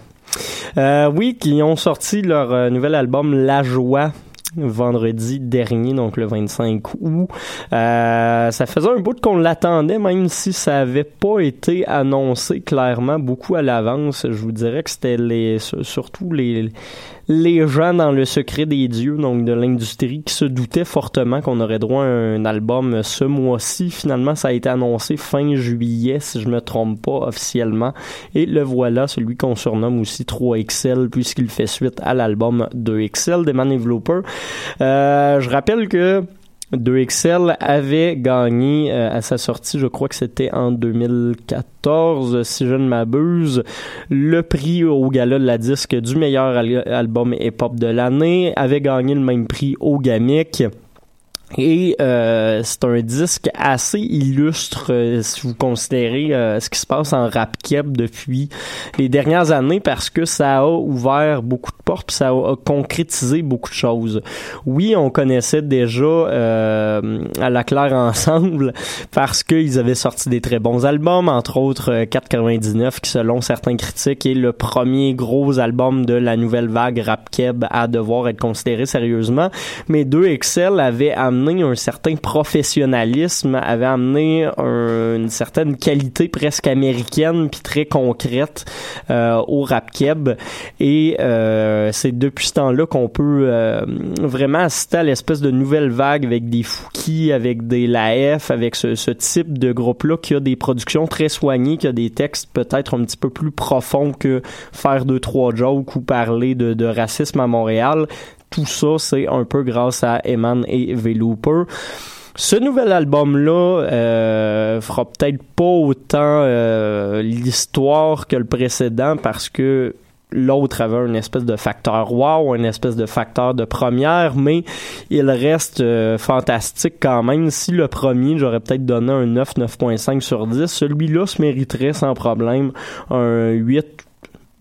Euh, oui, qui ont sorti leur euh, nouvel album La Joie vendredi dernier, donc le 25 août. Euh, ça faisait un bout qu'on l'attendait, même si ça avait pas été annoncé clairement beaucoup à l'avance. Je vous dirais que c'était les surtout les les gens dans le secret des dieux, donc de l'industrie, qui se doutaient fortement qu'on aurait droit à un album ce mois-ci. Finalement, ça a été annoncé fin juillet, si je me trompe pas, officiellement. Et le voilà, celui qu'on surnomme aussi 3XL, puisqu'il fait suite à l'album 2XL des Man Enveloper. Euh, je rappelle que 2XL avait gagné euh, à sa sortie, je crois que c'était en 2014, si je ne m'abuse, le prix au gala de la disque du meilleur al- album hip-hop de l'année, avait gagné le même prix au Gamic. Et euh, c'est un disque assez illustre euh, si vous considérez euh, ce qui se passe en rap keb depuis les dernières années parce que ça a ouvert beaucoup de portes puis ça a concrétisé beaucoup de choses. Oui, on connaissait déjà euh, à la claire ensemble parce qu'ils avaient sorti des très bons albums, entre autres euh, 499 qui selon certains critiques est le premier gros album de la nouvelle vague rap keb à devoir être considéré sérieusement. Mais 2XL avait amené un certain professionnalisme, avait amené un- une certaine qualité presque américaine puis très concrète euh, au rap keb et euh, c'est depuis ce temps-là qu'on peut euh, vraiment assister à l'espèce de nouvelle vague avec des Fouki, avec des Laef, avec ce, type de groupe-là qui a des productions très soignées, qui a des textes peut-être un petit peu plus profonds que faire deux trois jokes ou parler de racisme à Montréal. Tout ça, c'est un peu grâce à Eman et V-Looper. Ce nouvel album-là euh, fera peut-être pas autant euh, l'histoire que le précédent parce que l'autre avait une espèce de facteur wow, une espèce de facteur de première, mais il reste euh, fantastique quand même. Si le premier, j'aurais peut-être donné un 9, 9.5 sur 10, celui-là se mériterait sans problème un 8,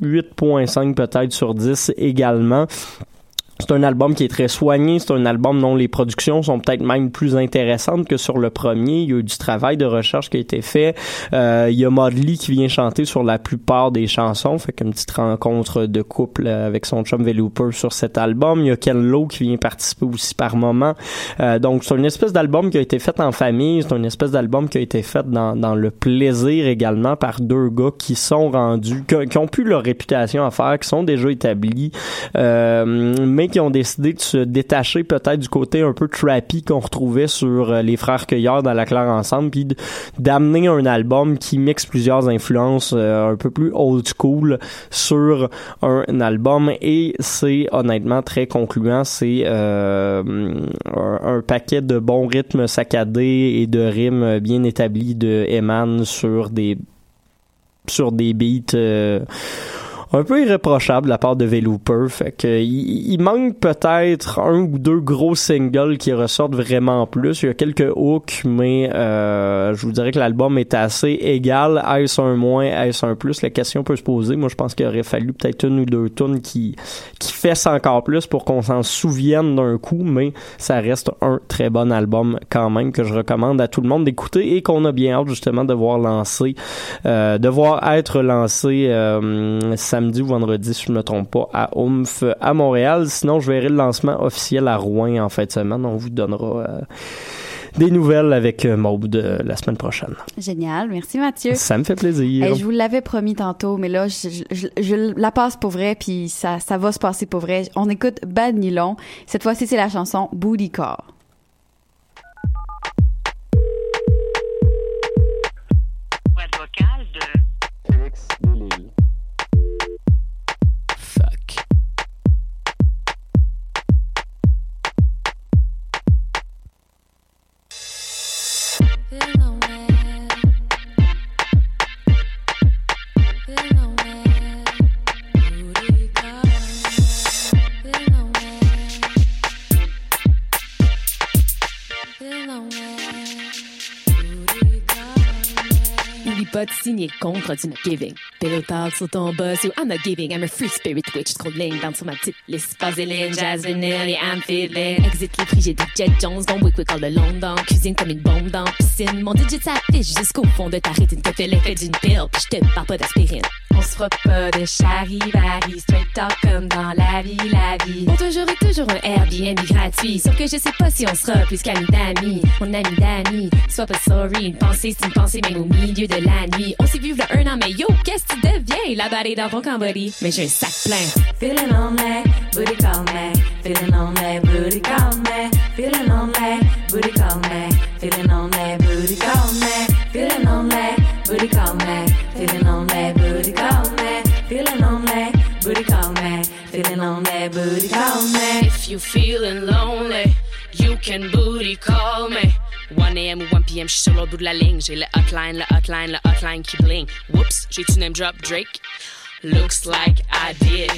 8.5 peut-être sur 10 également. C'est un album qui est très soigné, c'est un album dont les productions sont peut-être même plus intéressantes que sur le premier. Il y a eu du travail de recherche qui a été fait. Euh, il y a Maudley qui vient chanter sur la plupart des chansons, fait qu'une petite rencontre de couple euh, avec son chum Velouper sur cet album. Il y a Ken Lo qui vient participer aussi par moment. Euh, donc c'est une espèce d'album qui a été fait en famille, c'est une espèce d'album qui a été fait dans, dans le plaisir également par deux gars qui sont rendus, qui, ont plus leur réputation à faire, qui sont déjà établis, euh, mais qui ont décidé de se détacher peut-être du côté un peu trappy qu'on retrouvait sur euh, les frères Cueilleurs dans la Claire ensemble, puis d'amener un album qui mixe plusieurs influences euh, un peu plus old school sur un album et c'est honnêtement très concluant. C'est euh, un, paquet de bons rythmes saccadés et de rimes bien établis de Eman sur des sur des beats un peu irréprochables de la part de Velouper. Fait que il, il manque peut-être un ou deux gros singles qui ressortent vraiment plus. Il y a quelques hooks, mais euh, je vous dirais que l'album est assez égal. Est-ce un moins, est-ce plus? La question peut se poser. Moi, je pense qu'il aurait fallu peut-être une ou deux tunes qui, qui fessent encore plus pour qu'on s'en souvienne d'un coup, mais ça reste un très bon album quand même que je recommande à tout le monde d'écouter et qu'on a bien hâte justement de voir lancer, euh, de voir être lancé euh, samedi ou vendredi, si je ne me trompe pas, à Oomph à Montréal. Sinon, je verrai le lancement officiel à Rouen en fin de semaine. On vous donnera euh, des nouvelles avec euh, Maud euh, la semaine prochaine. Génial. Merci, Mathieu. Ça me fait plaisir. Hey, je vous l'avais promis tantôt, mais là, je, je- je- je la passe pour vrai, puis ça, ça va se passer pour vrai. On écoute Bad Nylon. Cette fois-ci, c'est la chanson Booty Call. Contrat du not giving. Pillow talk sur ton boss ou I'm not giving. I'm a free spirit witch. Scrolling down sur ma petite liste. Vaseline, jazz, vanilla, I'm feeling. Exit les prix, j'ai des Jet Jones. Gon wick wick all the long dans. Cuisine comme une bombe dans piscine. Mon digit s'affiche jusqu'au fond de ta rétine. Que fait l'effet d'une pile. Puis je te parle pas d'aspirine. On se fera pas de charivari. Straight talk comme dans la vie, la vie. Pour toujours et toujours un Airbnb gratuit. Sauf que je sais pas si on sera plus qu'amis d'amis. Mon ami d'amis. Sois pas sorry. Une pensée, c'est une pensée même au milieu de la nuit. On s'est vu v'là un an, mais yo, qu'est-ce que tu deviens? La balle est dans ton cambody. Mais j'ai un sac plein. Feeling on me, booty call me. Feeling on me, booty call me. Feeling on me, booty call me. Feeling on me, booty call me. Feeling on me, booty call me. You feeling lonely, you can booty call me. 1 a.m. ou 1 p.m. Je suis sur l'autre bout de la ligne. J'ai le hotline, le hotline, le hotline qui bling. Whoops, j'ai tu name drop Drake. Looks like I did.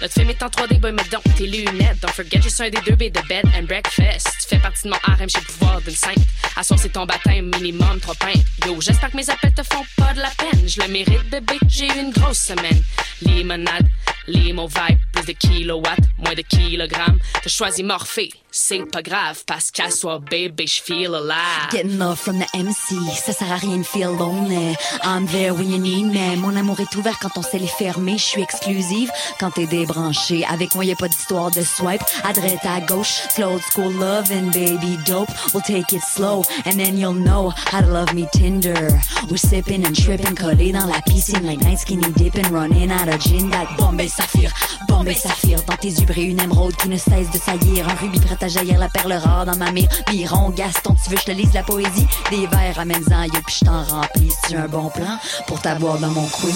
Notre film est en 3D, boy, mais donc tes lunettes. Don't forget, je suis un des deux B de bed and breakfast. Tu fais partie de mon harem, j'ai le pouvoir d'une sainte. À ton baptême, minimum, trois pintes. Yo, j'espère que mes appels te font pas de la peine. Je le mérite, bébé, j'ai eu une grosse semaine. Limonade, limo vibe, plus de kilowatts, moins de kilogrammes. T'as choisi Morphée, c'est pas grave, parce qu'à soir, bébé, je feel alive. Getting love from the MC, ça sert à rien de feel lonely. I'm there when you need me. Mon amour est ouvert quand on sait les fermer. Je suis exclusive quand t'es débranché. Avec moi, y pas d'histoire de swipe. À droite, à gauche, slow school love and baby dope. We'll take it slow and then you'll know how to love me tender. We're sipping and tripping, collés dans la piscine. Like night skinny dipping, running out of gin. That Bombay Saphir, Bombay Saphir. Dans tes brille une émeraude qui ne cesse de saillir. Un rubis prêt à jaillir, la perle rare dans ma mire. Miron, Gaston, tu veux je te lise la poésie? Des vers, amène-en, yo, pis je t'en remplis. Si un bon plan pour t'avoir dans mon queen.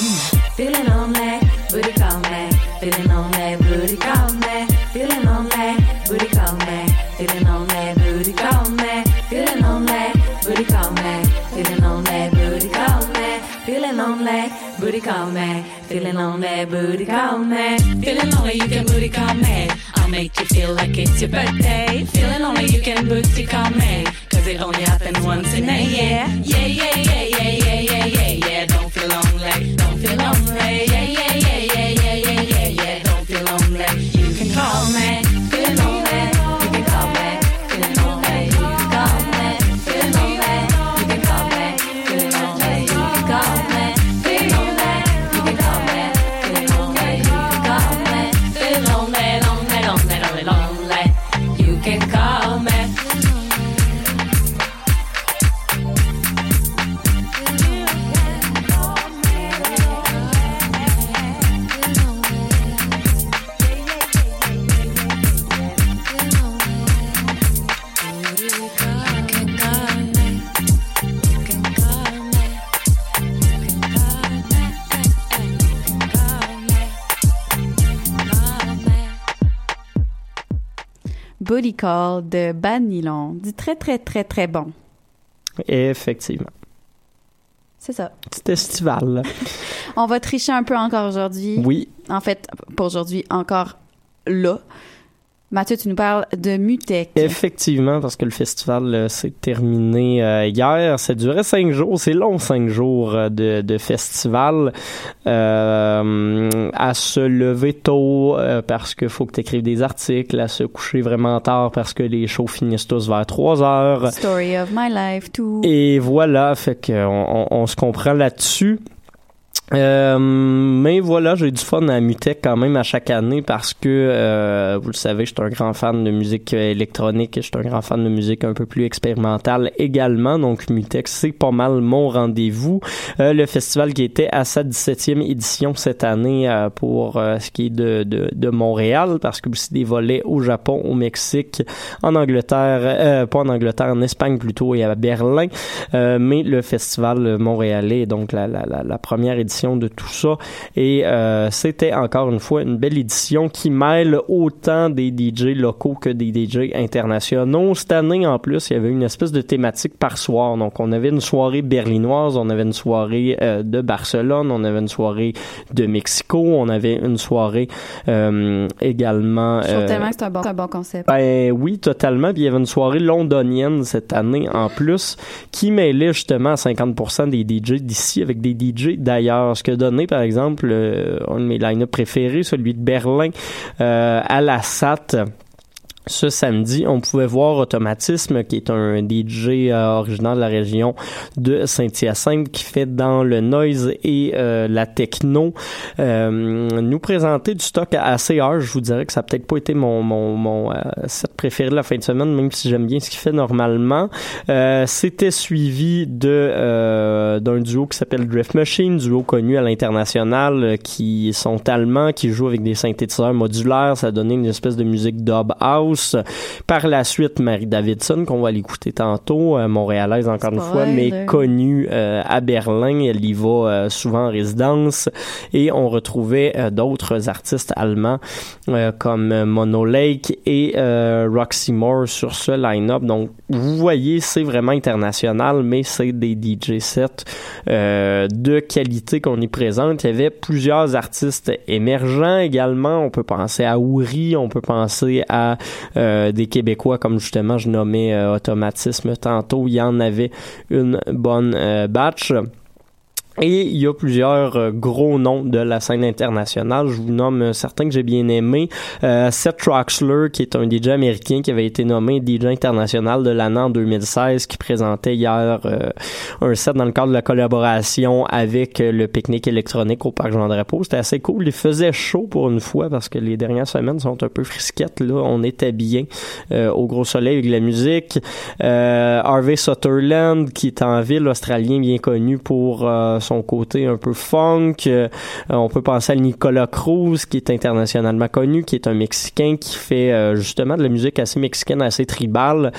Feeling on me, booty call me. Feeling on me, booty call me. Feeling booty call me. Feeling on me, booty call me. Feeling lonely, you can booty call me. I'll make you feel like it's your birthday. Feeling lonely, you can booty call me. Cause it only happens once in a year. Yeah, yeah, yeah, yeah, yeah, yeah, yeah, yeah. Don't feel lonely, don't feel lonely. Yeah, yeah, yeah, yeah, yeah, yeah, yeah, yeah. Don't feel lonely, you can call me. Booty Call de Bad Nylon. Du très, très, très, très bon. Effectivement. C'est ça. Petit estival. On va tricher un peu encore aujourd'hui. Oui. En fait, pas aujourd'hui, encore là. Mathieu, tu nous parles de Mutec. Effectivement, parce que le festival euh, s'est terminé euh, hier. Ça durait cinq jours. C'est long, cinq jours euh, de, de festival. À se lever tôt parce qu'il faut que tu écrives des articles, à se coucher vraiment tard parce que les shows finissent tous vers 3 heures. Story of my life, tout. Et voilà, fait que on, on- on se comprend là-dessus. Euh, mais voilà, j'ai du fun à Mutec quand même à chaque année parce que, euh, vous le savez, je suis un grand fan de musique euh, électronique je suis un grand fan de musique un peu plus expérimentale également. Donc Mutec, c'est pas mal mon rendez-vous. Euh, le festival qui était à sa 17e édition cette année pour ce qui est de, de, de Montréal parce que aussi des volets au Japon, au Mexique, en Angleterre, pas en Angleterre, en Espagne plutôt et à Berlin. Mais le festival montréalais, donc la, la, la première édition de tout ça. Et euh, c'était encore une fois une belle édition qui mêle autant des DJ locaux que des DJ internationaux. Cette année, en plus, il y avait une espèce de thématique par soir. Donc, on avait une soirée berlinoise, on avait une soirée euh, de Barcelone, on avait une soirée de Mexico, on avait une soirée euh, également... Je trouve tellement que c'est un bon, un bon concept. ben oui, totalement. Puis il y avait une soirée londonienne cette année en plus qui mêlait justement à 50% des DJ d'ici avec des DJ d'ailleurs. Ce que donnait par exemple euh, un de mes line-up préférés, celui de Berlin euh, à la SAT. Ce samedi, on pouvait voir Automatisme, qui est un DJ euh, originaire de la région de Saint-Hyacinthe, qui fait dans le noise et euh, la techno, euh, nous présenter du stock assez hard. Je vous dirais que ça a peut-être pas été mon, mon, mon euh, set préféré de la fin de semaine, même si j'aime bien ce qu'il fait normalement. Euh, C'était suivi de d'un duo qui s'appelle Drift Machine, duo connu à l'international, qui sont allemands, qui jouent avec des synthétiseurs modulaires. Ça a donné une espèce de musique dub house. Par la suite, Marie Davidson, qu'on va l'écouter tantôt, euh, montréalaise encore une fois, mais connue euh, à Berlin. Elle y va euh, souvent en résidence. Et on retrouvait d'autres artistes allemands comme Mono Lake et Roxy Moore sur ce line-up. Donc, vous voyez, c'est vraiment international, mais c'est des DJ sets euh, de qualité qu'on y présente. Il y avait plusieurs artistes émergents également. On peut penser à Ouri, on peut penser à euh, des Québécois comme justement je nommais euh, Automatisme tantôt. Il y en avait une bonne euh, batch. Et il y a plusieurs euh, gros noms de la scène internationale. Je vous nomme euh, certains que j'ai bien aimés. Euh, Seth Troxler, qui est un DJ américain qui avait été nommé DJ international de l'année en 2016, qui présentait hier euh, un set dans le cadre de la collaboration avec euh, le pique-nique électronique au Parc Jean-Drapeau. C'était assez cool. Il faisait chaud pour une fois parce que les dernières semaines sont un peu frisquettes. Là, on était bien euh, au gros soleil avec la musique. Harvey Sutherland, qui est en ville australien bien connu pour son côté un peu funk. Euh, on peut penser à Nicolas Cruz, qui est internationalement connu, qui est un Mexicain qui fait euh, justement de la musique assez mexicaine, assez tribale.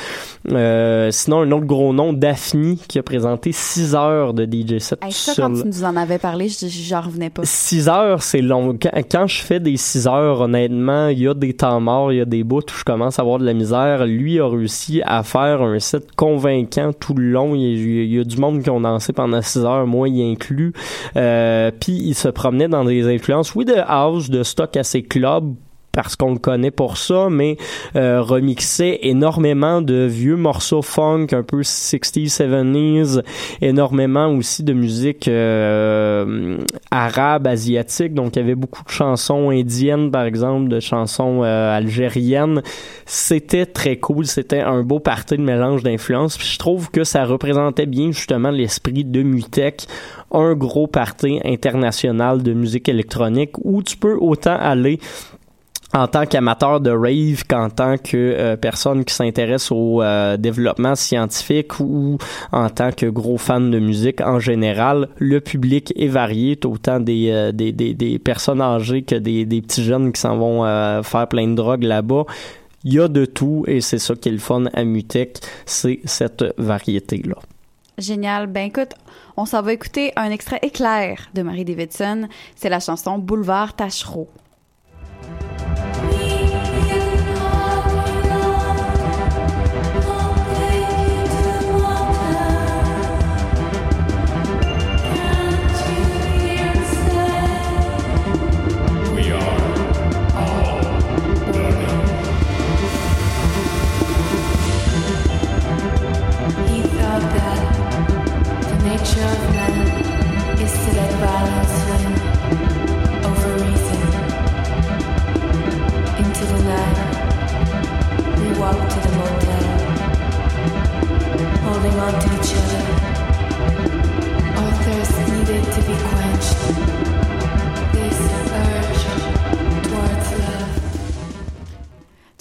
Euh, sinon, un autre gros nom, Daphne, qui a présenté 6 heures de DJ set Hey, ça, quand tu nous en avais parlé, je- j'en revenais pas. 6 heures, c'est long. Quand, quand je fais des 6 heures, honnêtement, il y a des temps morts, il y a des bouts où je commence à avoir de la misère. Lui a réussi à faire un set convaincant tout le long. Il y a, il y a du monde qui ont dansé pendant 6 heures, moi y inclus. Euh, Puis il se promenait dans des influences, oui, de house, de stock assez club, parce qu'on le connaît pour ça, mais euh, énormément de vieux morceaux funk, un peu 60s, 70s, énormément aussi de musique euh, arabe, asiatique, donc il y avait beaucoup de chansons indiennes, par exemple, de chansons euh, algériennes. C'était très cool, c'était un beau party de mélange d'influences, je trouve que ça représentait bien justement l'esprit de Mutech, un gros party international de musique électronique où tu peux autant aller en tant qu'amateur de rave qu'en tant que euh, personne qui s'intéresse au euh, développement scientifique ou en tant que gros fan de musique en général, le public est varié, autant des, euh, des, des, personnes âgées que des, des petits jeunes qui s'en vont faire plein de drogue là-bas. Il y a de tout et c'est ça qui est le fun à Mutech, c'est cette variété-là. Génial. Ben écoute, on s'en va écouter un extrait éclair de Marie Davidson. C'est la chanson Boulevard Tachereau.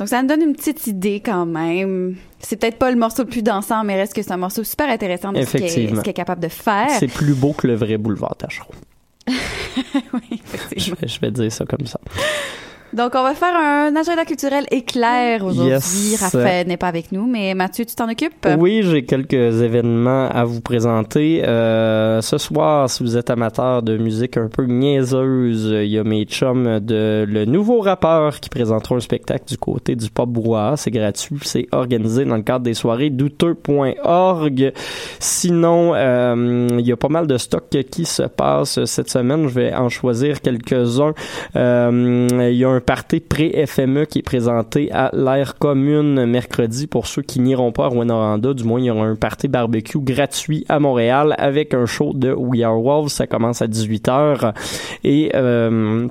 Donc, ça nous donne une petite idée quand même. C'est peut-être pas le morceau le plus dansant, mais reste que c'est un morceau super intéressant de ce qu'il est, capable de faire. C'est plus beau que le vrai boulevard Tachereau. oui, je vais dire ça comme ça. Donc, on va faire un agenda culturel éclair aujourd'hui. Yes. Raphaël n'est pas avec nous, mais Mathieu, tu t'en occupes? Oui, j'ai quelques événements à vous présenter. Euh, ce soir, si vous êtes amateur de musique un peu niaiseuse, il y a mes chums de le nouveau rappeur qui présenteront un spectacle du côté du pop brouhaha. C'est gratuit, c'est organisé dans le cadre des soirées douteux.org. Sinon, euh, il y a pas mal de stocks qui se passent cette semaine. Je vais en choisir quelques-uns. Euh, il y a un party pré-FME qui est présenté à l'air commune mercredi pour ceux qui n'iront pas à Rwanda. Du moins, il y aura un party barbecue gratuit à Montréal avec un show de We Are Wolves. Ça commence à 18h. Et... Euh,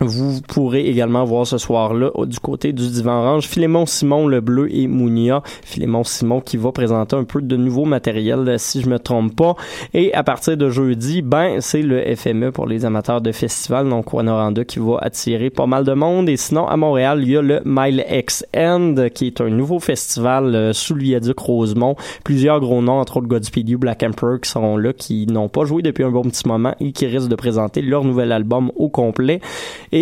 vous pourrez également voir ce soir-là du côté du divan orange Philémon Simon le bleu et Mounia. Philémon Simon qui va présenter un peu de nouveau matériel euh, si je me trompe pas. Et à partir de jeudi, ben c'est le FME pour les amateurs de festival donc Rwanda qui va attirer pas mal de monde. Et sinon à Montréal il y a le Mile X End qui est un nouveau festival euh, sous le viaduc Rosemont. Plusieurs gros noms entre autres Godspeed Black Emperor qui seront là qui n'ont pas joué depuis un bon petit moment et qui risquent de présenter leur nouvel album au complet. Et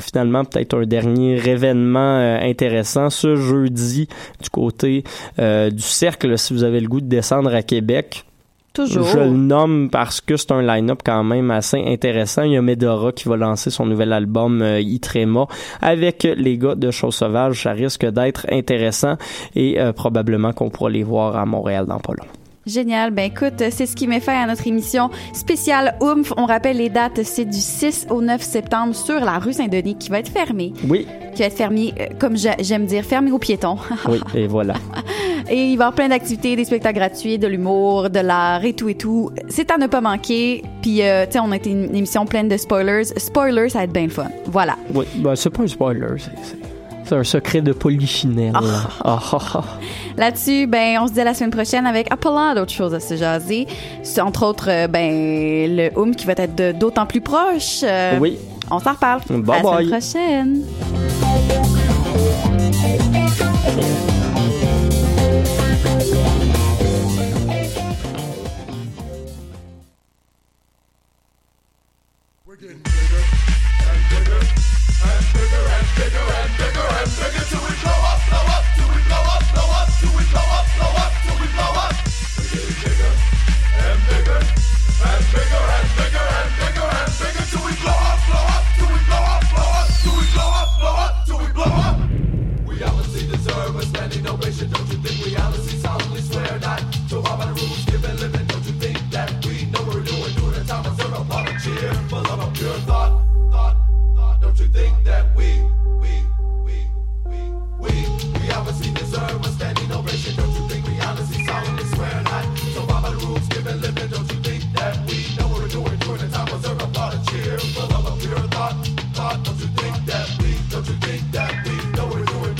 finalement peut-être un dernier événement euh, intéressant ce jeudi du côté euh, du cercle si vous avez le goût de descendre à Québec Toujours. je le nomme parce que c'est un line-up quand même assez intéressant. Il y a Medora qui va lancer son nouvel album euh, Itrema avec les gars de Chose Sauvage. Ça risque d'être intéressant et probablement qu'on pourra les voir à Montréal dans pas long. Génial. Ben écoute, c'est ce qui met fin à notre émission spéciale Oomph. On rappelle les dates, c'est du 6 au 9 septembre sur la rue Saint-Denis qui va être fermée. Oui, Qui va être fermée, euh, comme j'a- j'aime dire, fermée aux piétons. oui, et voilà. Et il va y avoir plein d'activités, des spectacles gratuits, de l'humour, de l'art et tout et tout. C'est à ne pas manquer. Puis, euh, tu sais, on a été une émission pleine de spoilers. Spoilers, ça va être bien le fun. Voilà. Oui, ben, c'est pas un spoiler, c'est- c'est un secret de polychinelle. Oh. Ah. Ah, Là-dessus, ben, on se dit à la semaine prochaine avec Apollo d'autres choses à se jaser. Entre autres, euh, ben, le Home qui va être d'autant plus proche. Euh, oui. On s'en reparle. Bye à bye. la semaine prochaine.